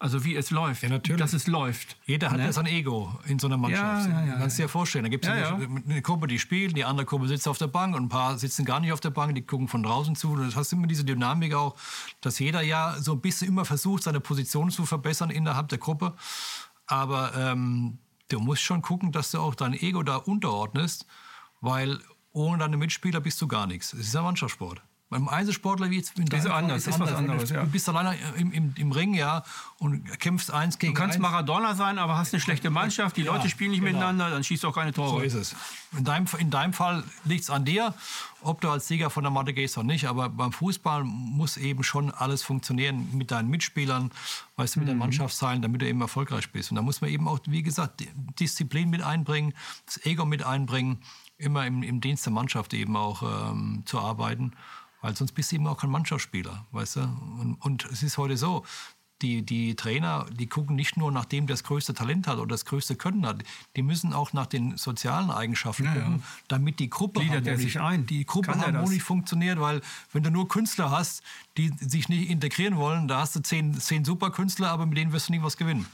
Also wie es läuft, ja, natürlich. dass es läuft. Jeder hat ne? ja sein Ego in so einer Mannschaft. Ja, ja, ja, Kannst du dir vorstellen. Da gibt es eine, eine, Gruppe, die spielt, die andere Gruppe sitzt auf der Bank und ein paar sitzen gar nicht auf der Bank, die gucken von draußen zu. Du hast immer diese Dynamik auch, dass jeder ja so ein bisschen immer versucht, seine Position zu verbessern innerhalb der Gruppe. Aber ähm, du musst schon gucken, dass du auch dein Ego da unterordnest, weil ohne deine Mitspieler bist du gar nichts. Es ist ein Mannschaftssport. Beim Einzelsportler wie jetzt in ist anders, ist, was anderes. Du bist alleine im, im, im, Ring, ja, und kämpfst eins gegen. Du kannst eins. Maradona sein, aber hast eine schlechte Mannschaft, die ja, Leute spielen nicht genau. miteinander, dann schießt du auch keine Tore. So ist es. In deinem, in deinem Fall liegt es an dir, ob du als Sieger von der Matte gehst oder nicht, aber beim Fußball muss eben schon alles funktionieren mit deinen Mitspielern, weißt du, mit mhm. den Mannschaftsteilen, damit du eben erfolgreich bist. Und da muss man eben auch, wie gesagt, Disziplin mit einbringen, das Ego mit einbringen, immer im, im Dienst der Mannschaft eben auch ähm, zu arbeiten. Weil sonst bist du eben auch kein Mannschaftsspieler, weißt du? Und, und es ist heute so, die, die Trainer, die gucken nicht nur nach dem, der das größte Talent hat oder das größte Können hat. Die müssen auch nach den sozialen Eigenschaften ja, gucken, ja. damit die Gruppe Gliedert harmonisch? Die Gruppe harmonisch funktioniert. Weil wenn du nur Künstler hast, die sich nicht integrieren wollen, da hast du zehn, zehn Superkünstler, aber mit denen wirst du nie was gewinnen.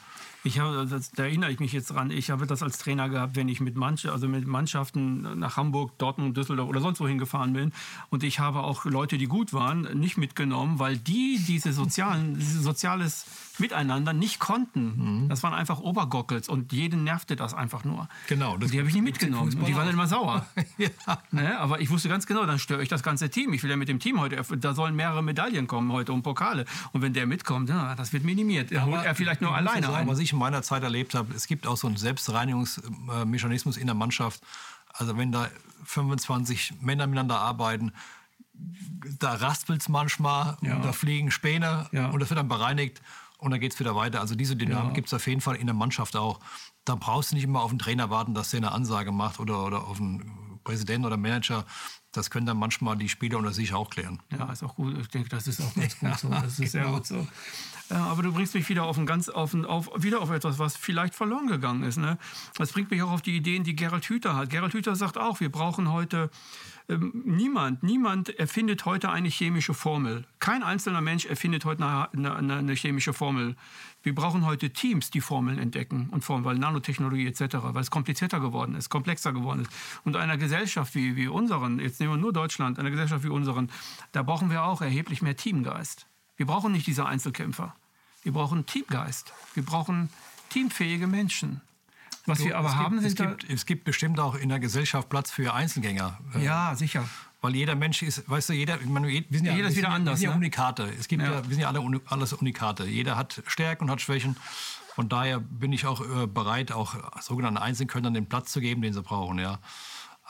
Ich habe, das, da erinnere ich mich jetzt dran, ich habe das als Trainer gehabt, wenn ich mit, Mannschaft, also mit Mannschaften nach Hamburg, Dortmund, Düsseldorf oder sonst wohin gefahren bin. Und ich habe auch Leute, die gut waren, nicht mitgenommen, weil die diese sozialen, dieses soziales Miteinander nicht konnten. Mhm. Das waren einfach Obergockels und jeden nervte das einfach nur. Genau. Das die habe ich nicht mitgenommen. Und die waren dann immer sauer. ja. ne? Aber ich wusste ganz genau, dann störe ich das ganze Team. Ich will ja mit dem Team heute, da sollen mehrere Medaillen kommen heute und Pokale. Und wenn der mitkommt, ja, das wird minimiert. Er holt er vielleicht nur alleine ein. Was ich in meiner Zeit erlebt habe, es gibt auch so einen Selbstreinigungsmechanismus in der Mannschaft. Also wenn da 25 Männer miteinander arbeiten, da raspelt es manchmal, ja. da fliegen Späne ja. und das wird dann bereinigt und dann geht es wieder weiter. Also diese Dynamik ja. gibt es auf jeden Fall in der Mannschaft auch. Da brauchst du nicht immer auf den Trainer warten, dass der eine Ansage macht oder, oder auf einen Präsidenten oder Manager. Das können dann manchmal die Spieler unter sich auch klären. Ja, ist auch gut. Ich denke, das ist auch ganz gut so. Das ist genau. sehr gut so. Ja, aber du bringst mich wieder auf ein ganz auf, ein, auf wieder auf etwas, was vielleicht verloren gegangen ist. Ne? Das bringt mich auch auf die Ideen, die Gerald Hüther hat. Gerald Hüther sagt auch, wir brauchen heute ähm, niemand, niemand erfindet heute eine chemische Formel. Kein einzelner Mensch erfindet heute eine, eine, eine chemische Formel. Wir brauchen heute Teams, die Formeln entdecken und formen, weil Nanotechnologie etc., weil es komplizierter geworden ist, komplexer geworden ist. Und einer Gesellschaft wie, wie unseren, jetzt nehmen wir nur Deutschland, einer Gesellschaft wie unseren, da brauchen wir auch erheblich mehr Teamgeist. Wir brauchen nicht diese Einzelkämpfer. Wir brauchen Teamgeist. Wir brauchen teamfähige Menschen. Was du, wir aber haben, gibt, sind es gibt, es gibt bestimmt auch in der Gesellschaft Platz für Einzelgänger. Äh, ja, sicher. Weil jeder Mensch ist, weißt du, jeder, meine, wir sind ja, jeder ist wieder anders. Wir sind ja ne? Unikate. Es gibt ja. ja. wir sind ja alle alles Unikate. Jeder hat Stärken und hat Schwächen. Von daher bin ich auch äh, bereit, auch sogenannten Einzelkönnern den Platz zu geben, den sie brauchen. Ja.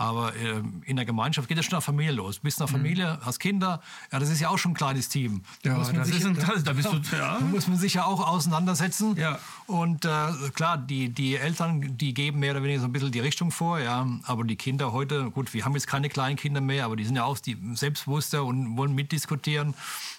Aber äh, in der Gemeinschaft geht es schon nach Familie los. Du bist in der mhm. Familie, hast Kinder, ja, das ist ja auch schon ein kleines Team. Ja, da, das ist ein, da, da bist du, ja. da muss man sich ja auch auseinandersetzen. Ja. Und äh, klar, die, die Eltern, die geben mehr oder weniger so ein bisschen die Richtung vor, ja. Aber die Kinder heute, gut, wir haben jetzt keine kleinen Kinder mehr, aber die sind ja auch die selbstbewusster und wollen mitdiskutieren.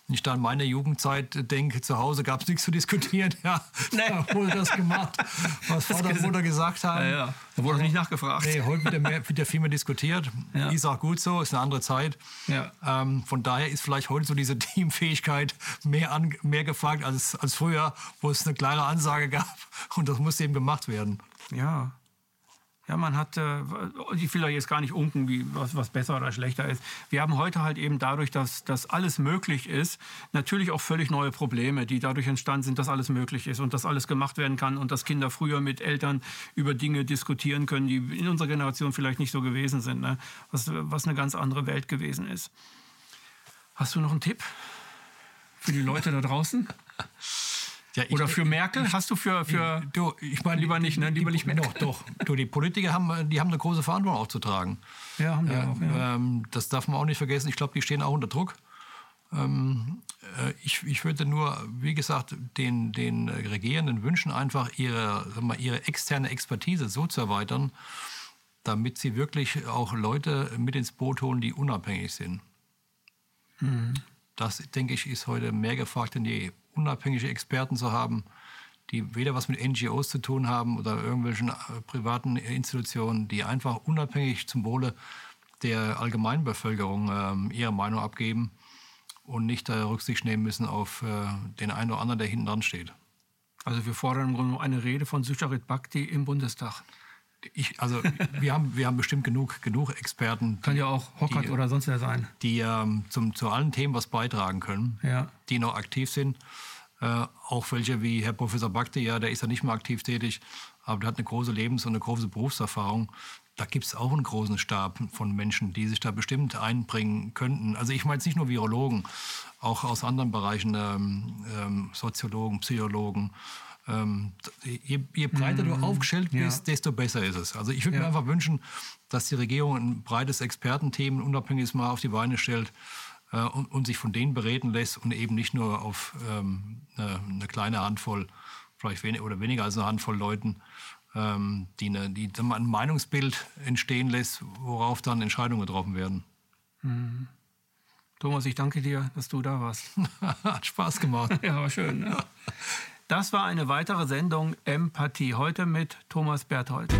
Wenn ich da an meine Jugendzeit denke, zu Hause gab es nichts zu diskutieren. Ja, nee. da wurde das gemacht, was Vater und Mutter gesagt haben. Ja, ja. Da wurde nicht nachgefragt. Nee, heute wird ja, mehr, wird ja viel mehr diskutiert. Ja. Ist auch gut so, ist eine andere Zeit. Ja. Ähm, von daher ist vielleicht heute so diese Teamfähigkeit mehr, an, mehr gefragt als, als früher, wo es eine klare Ansage gab und das musste eben gemacht werden. Ja, ja, man hat, äh, ich will da jetzt gar nicht unken, wie, was, was besser oder schlechter ist. Wir haben heute halt eben dadurch, dass, dass alles möglich ist, natürlich auch völlig neue Probleme, die dadurch entstanden sind, dass alles möglich ist und dass alles gemacht werden kann und dass Kinder früher mit Eltern über Dinge diskutieren können, die in unserer Generation vielleicht nicht so gewesen sind, ne? was, was eine ganz andere Welt gewesen ist. Hast du noch einen Tipp für die Leute da draußen? Ja, ich, Oder für Merkel? Hast du für, für du, ich meine lieber nicht, ne? lieber nicht Merkel. Doch, doch. Du, die Politiker haben, die haben eine große Verantwortung auch zu tragen. Ja, haben die äh, auch. Ja. Ähm, das darf man auch nicht vergessen. Ich glaube, die stehen auch unter Druck. Ähm, äh, ich, ich würde nur, wie gesagt, den, den Regierenden wünschen, einfach ihre, mal, ihre externe Expertise so zu erweitern, damit sie wirklich auch Leute mit ins Boot holen, die unabhängig sind. Mhm. Das, denke ich, ist heute mehr gefragt denn je unabhängige Experten zu haben, die weder was mit NGOs zu tun haben oder irgendwelchen äh, privaten Institutionen, die einfach unabhängig zum Wohle der Allgemeinbevölkerung äh, ihre Meinung abgeben und nicht da Rücksicht nehmen müssen auf äh, den einen oder anderen, der hinten dran steht. Also wir fordern im Grunde eine Rede von Sucharit Bhakti im Bundestag. Ich, also wir haben, wir haben bestimmt genug, genug Experten. Kann ja auch Hockert die, oder sonst wer sein. Die ähm, zum, zu allen Themen was beitragen können, ja. die noch aktiv sind. Äh, auch welche wie Herr Professor Bakte, ja, der ist ja nicht mehr aktiv tätig, aber der hat eine große Lebens- und eine große Berufserfahrung. Da gibt es auch einen großen Stab von Menschen, die sich da bestimmt einbringen könnten. Also ich meine jetzt nicht nur Virologen, auch aus anderen Bereichen, ähm, ähm, Soziologen, Psychologen. Ähm, je, je, breiter mm, du aufgestellt bist, ja. desto besser ist es. Also ich würde ja. mir einfach wünschen, dass die Regierung ein breites Expertenthemen unabhängiges Mal auf die Beine stellt äh, und, und, sich von denen bereden lässt und eben nicht nur auf ähm, eine, eine, kleine Handvoll, vielleicht wenig, oder weniger als eine Handvoll Leuten, ähm, die, eine, die ein Meinungsbild entstehen lässt, worauf dann Entscheidungen getroffen werden. Mhm. Thomas, ich danke dir, dass du da warst. Hat Spaß gemacht. ja, war schön. Ne? Das war eine weitere Sendung Empathie. Heute mit Thomas Berthold.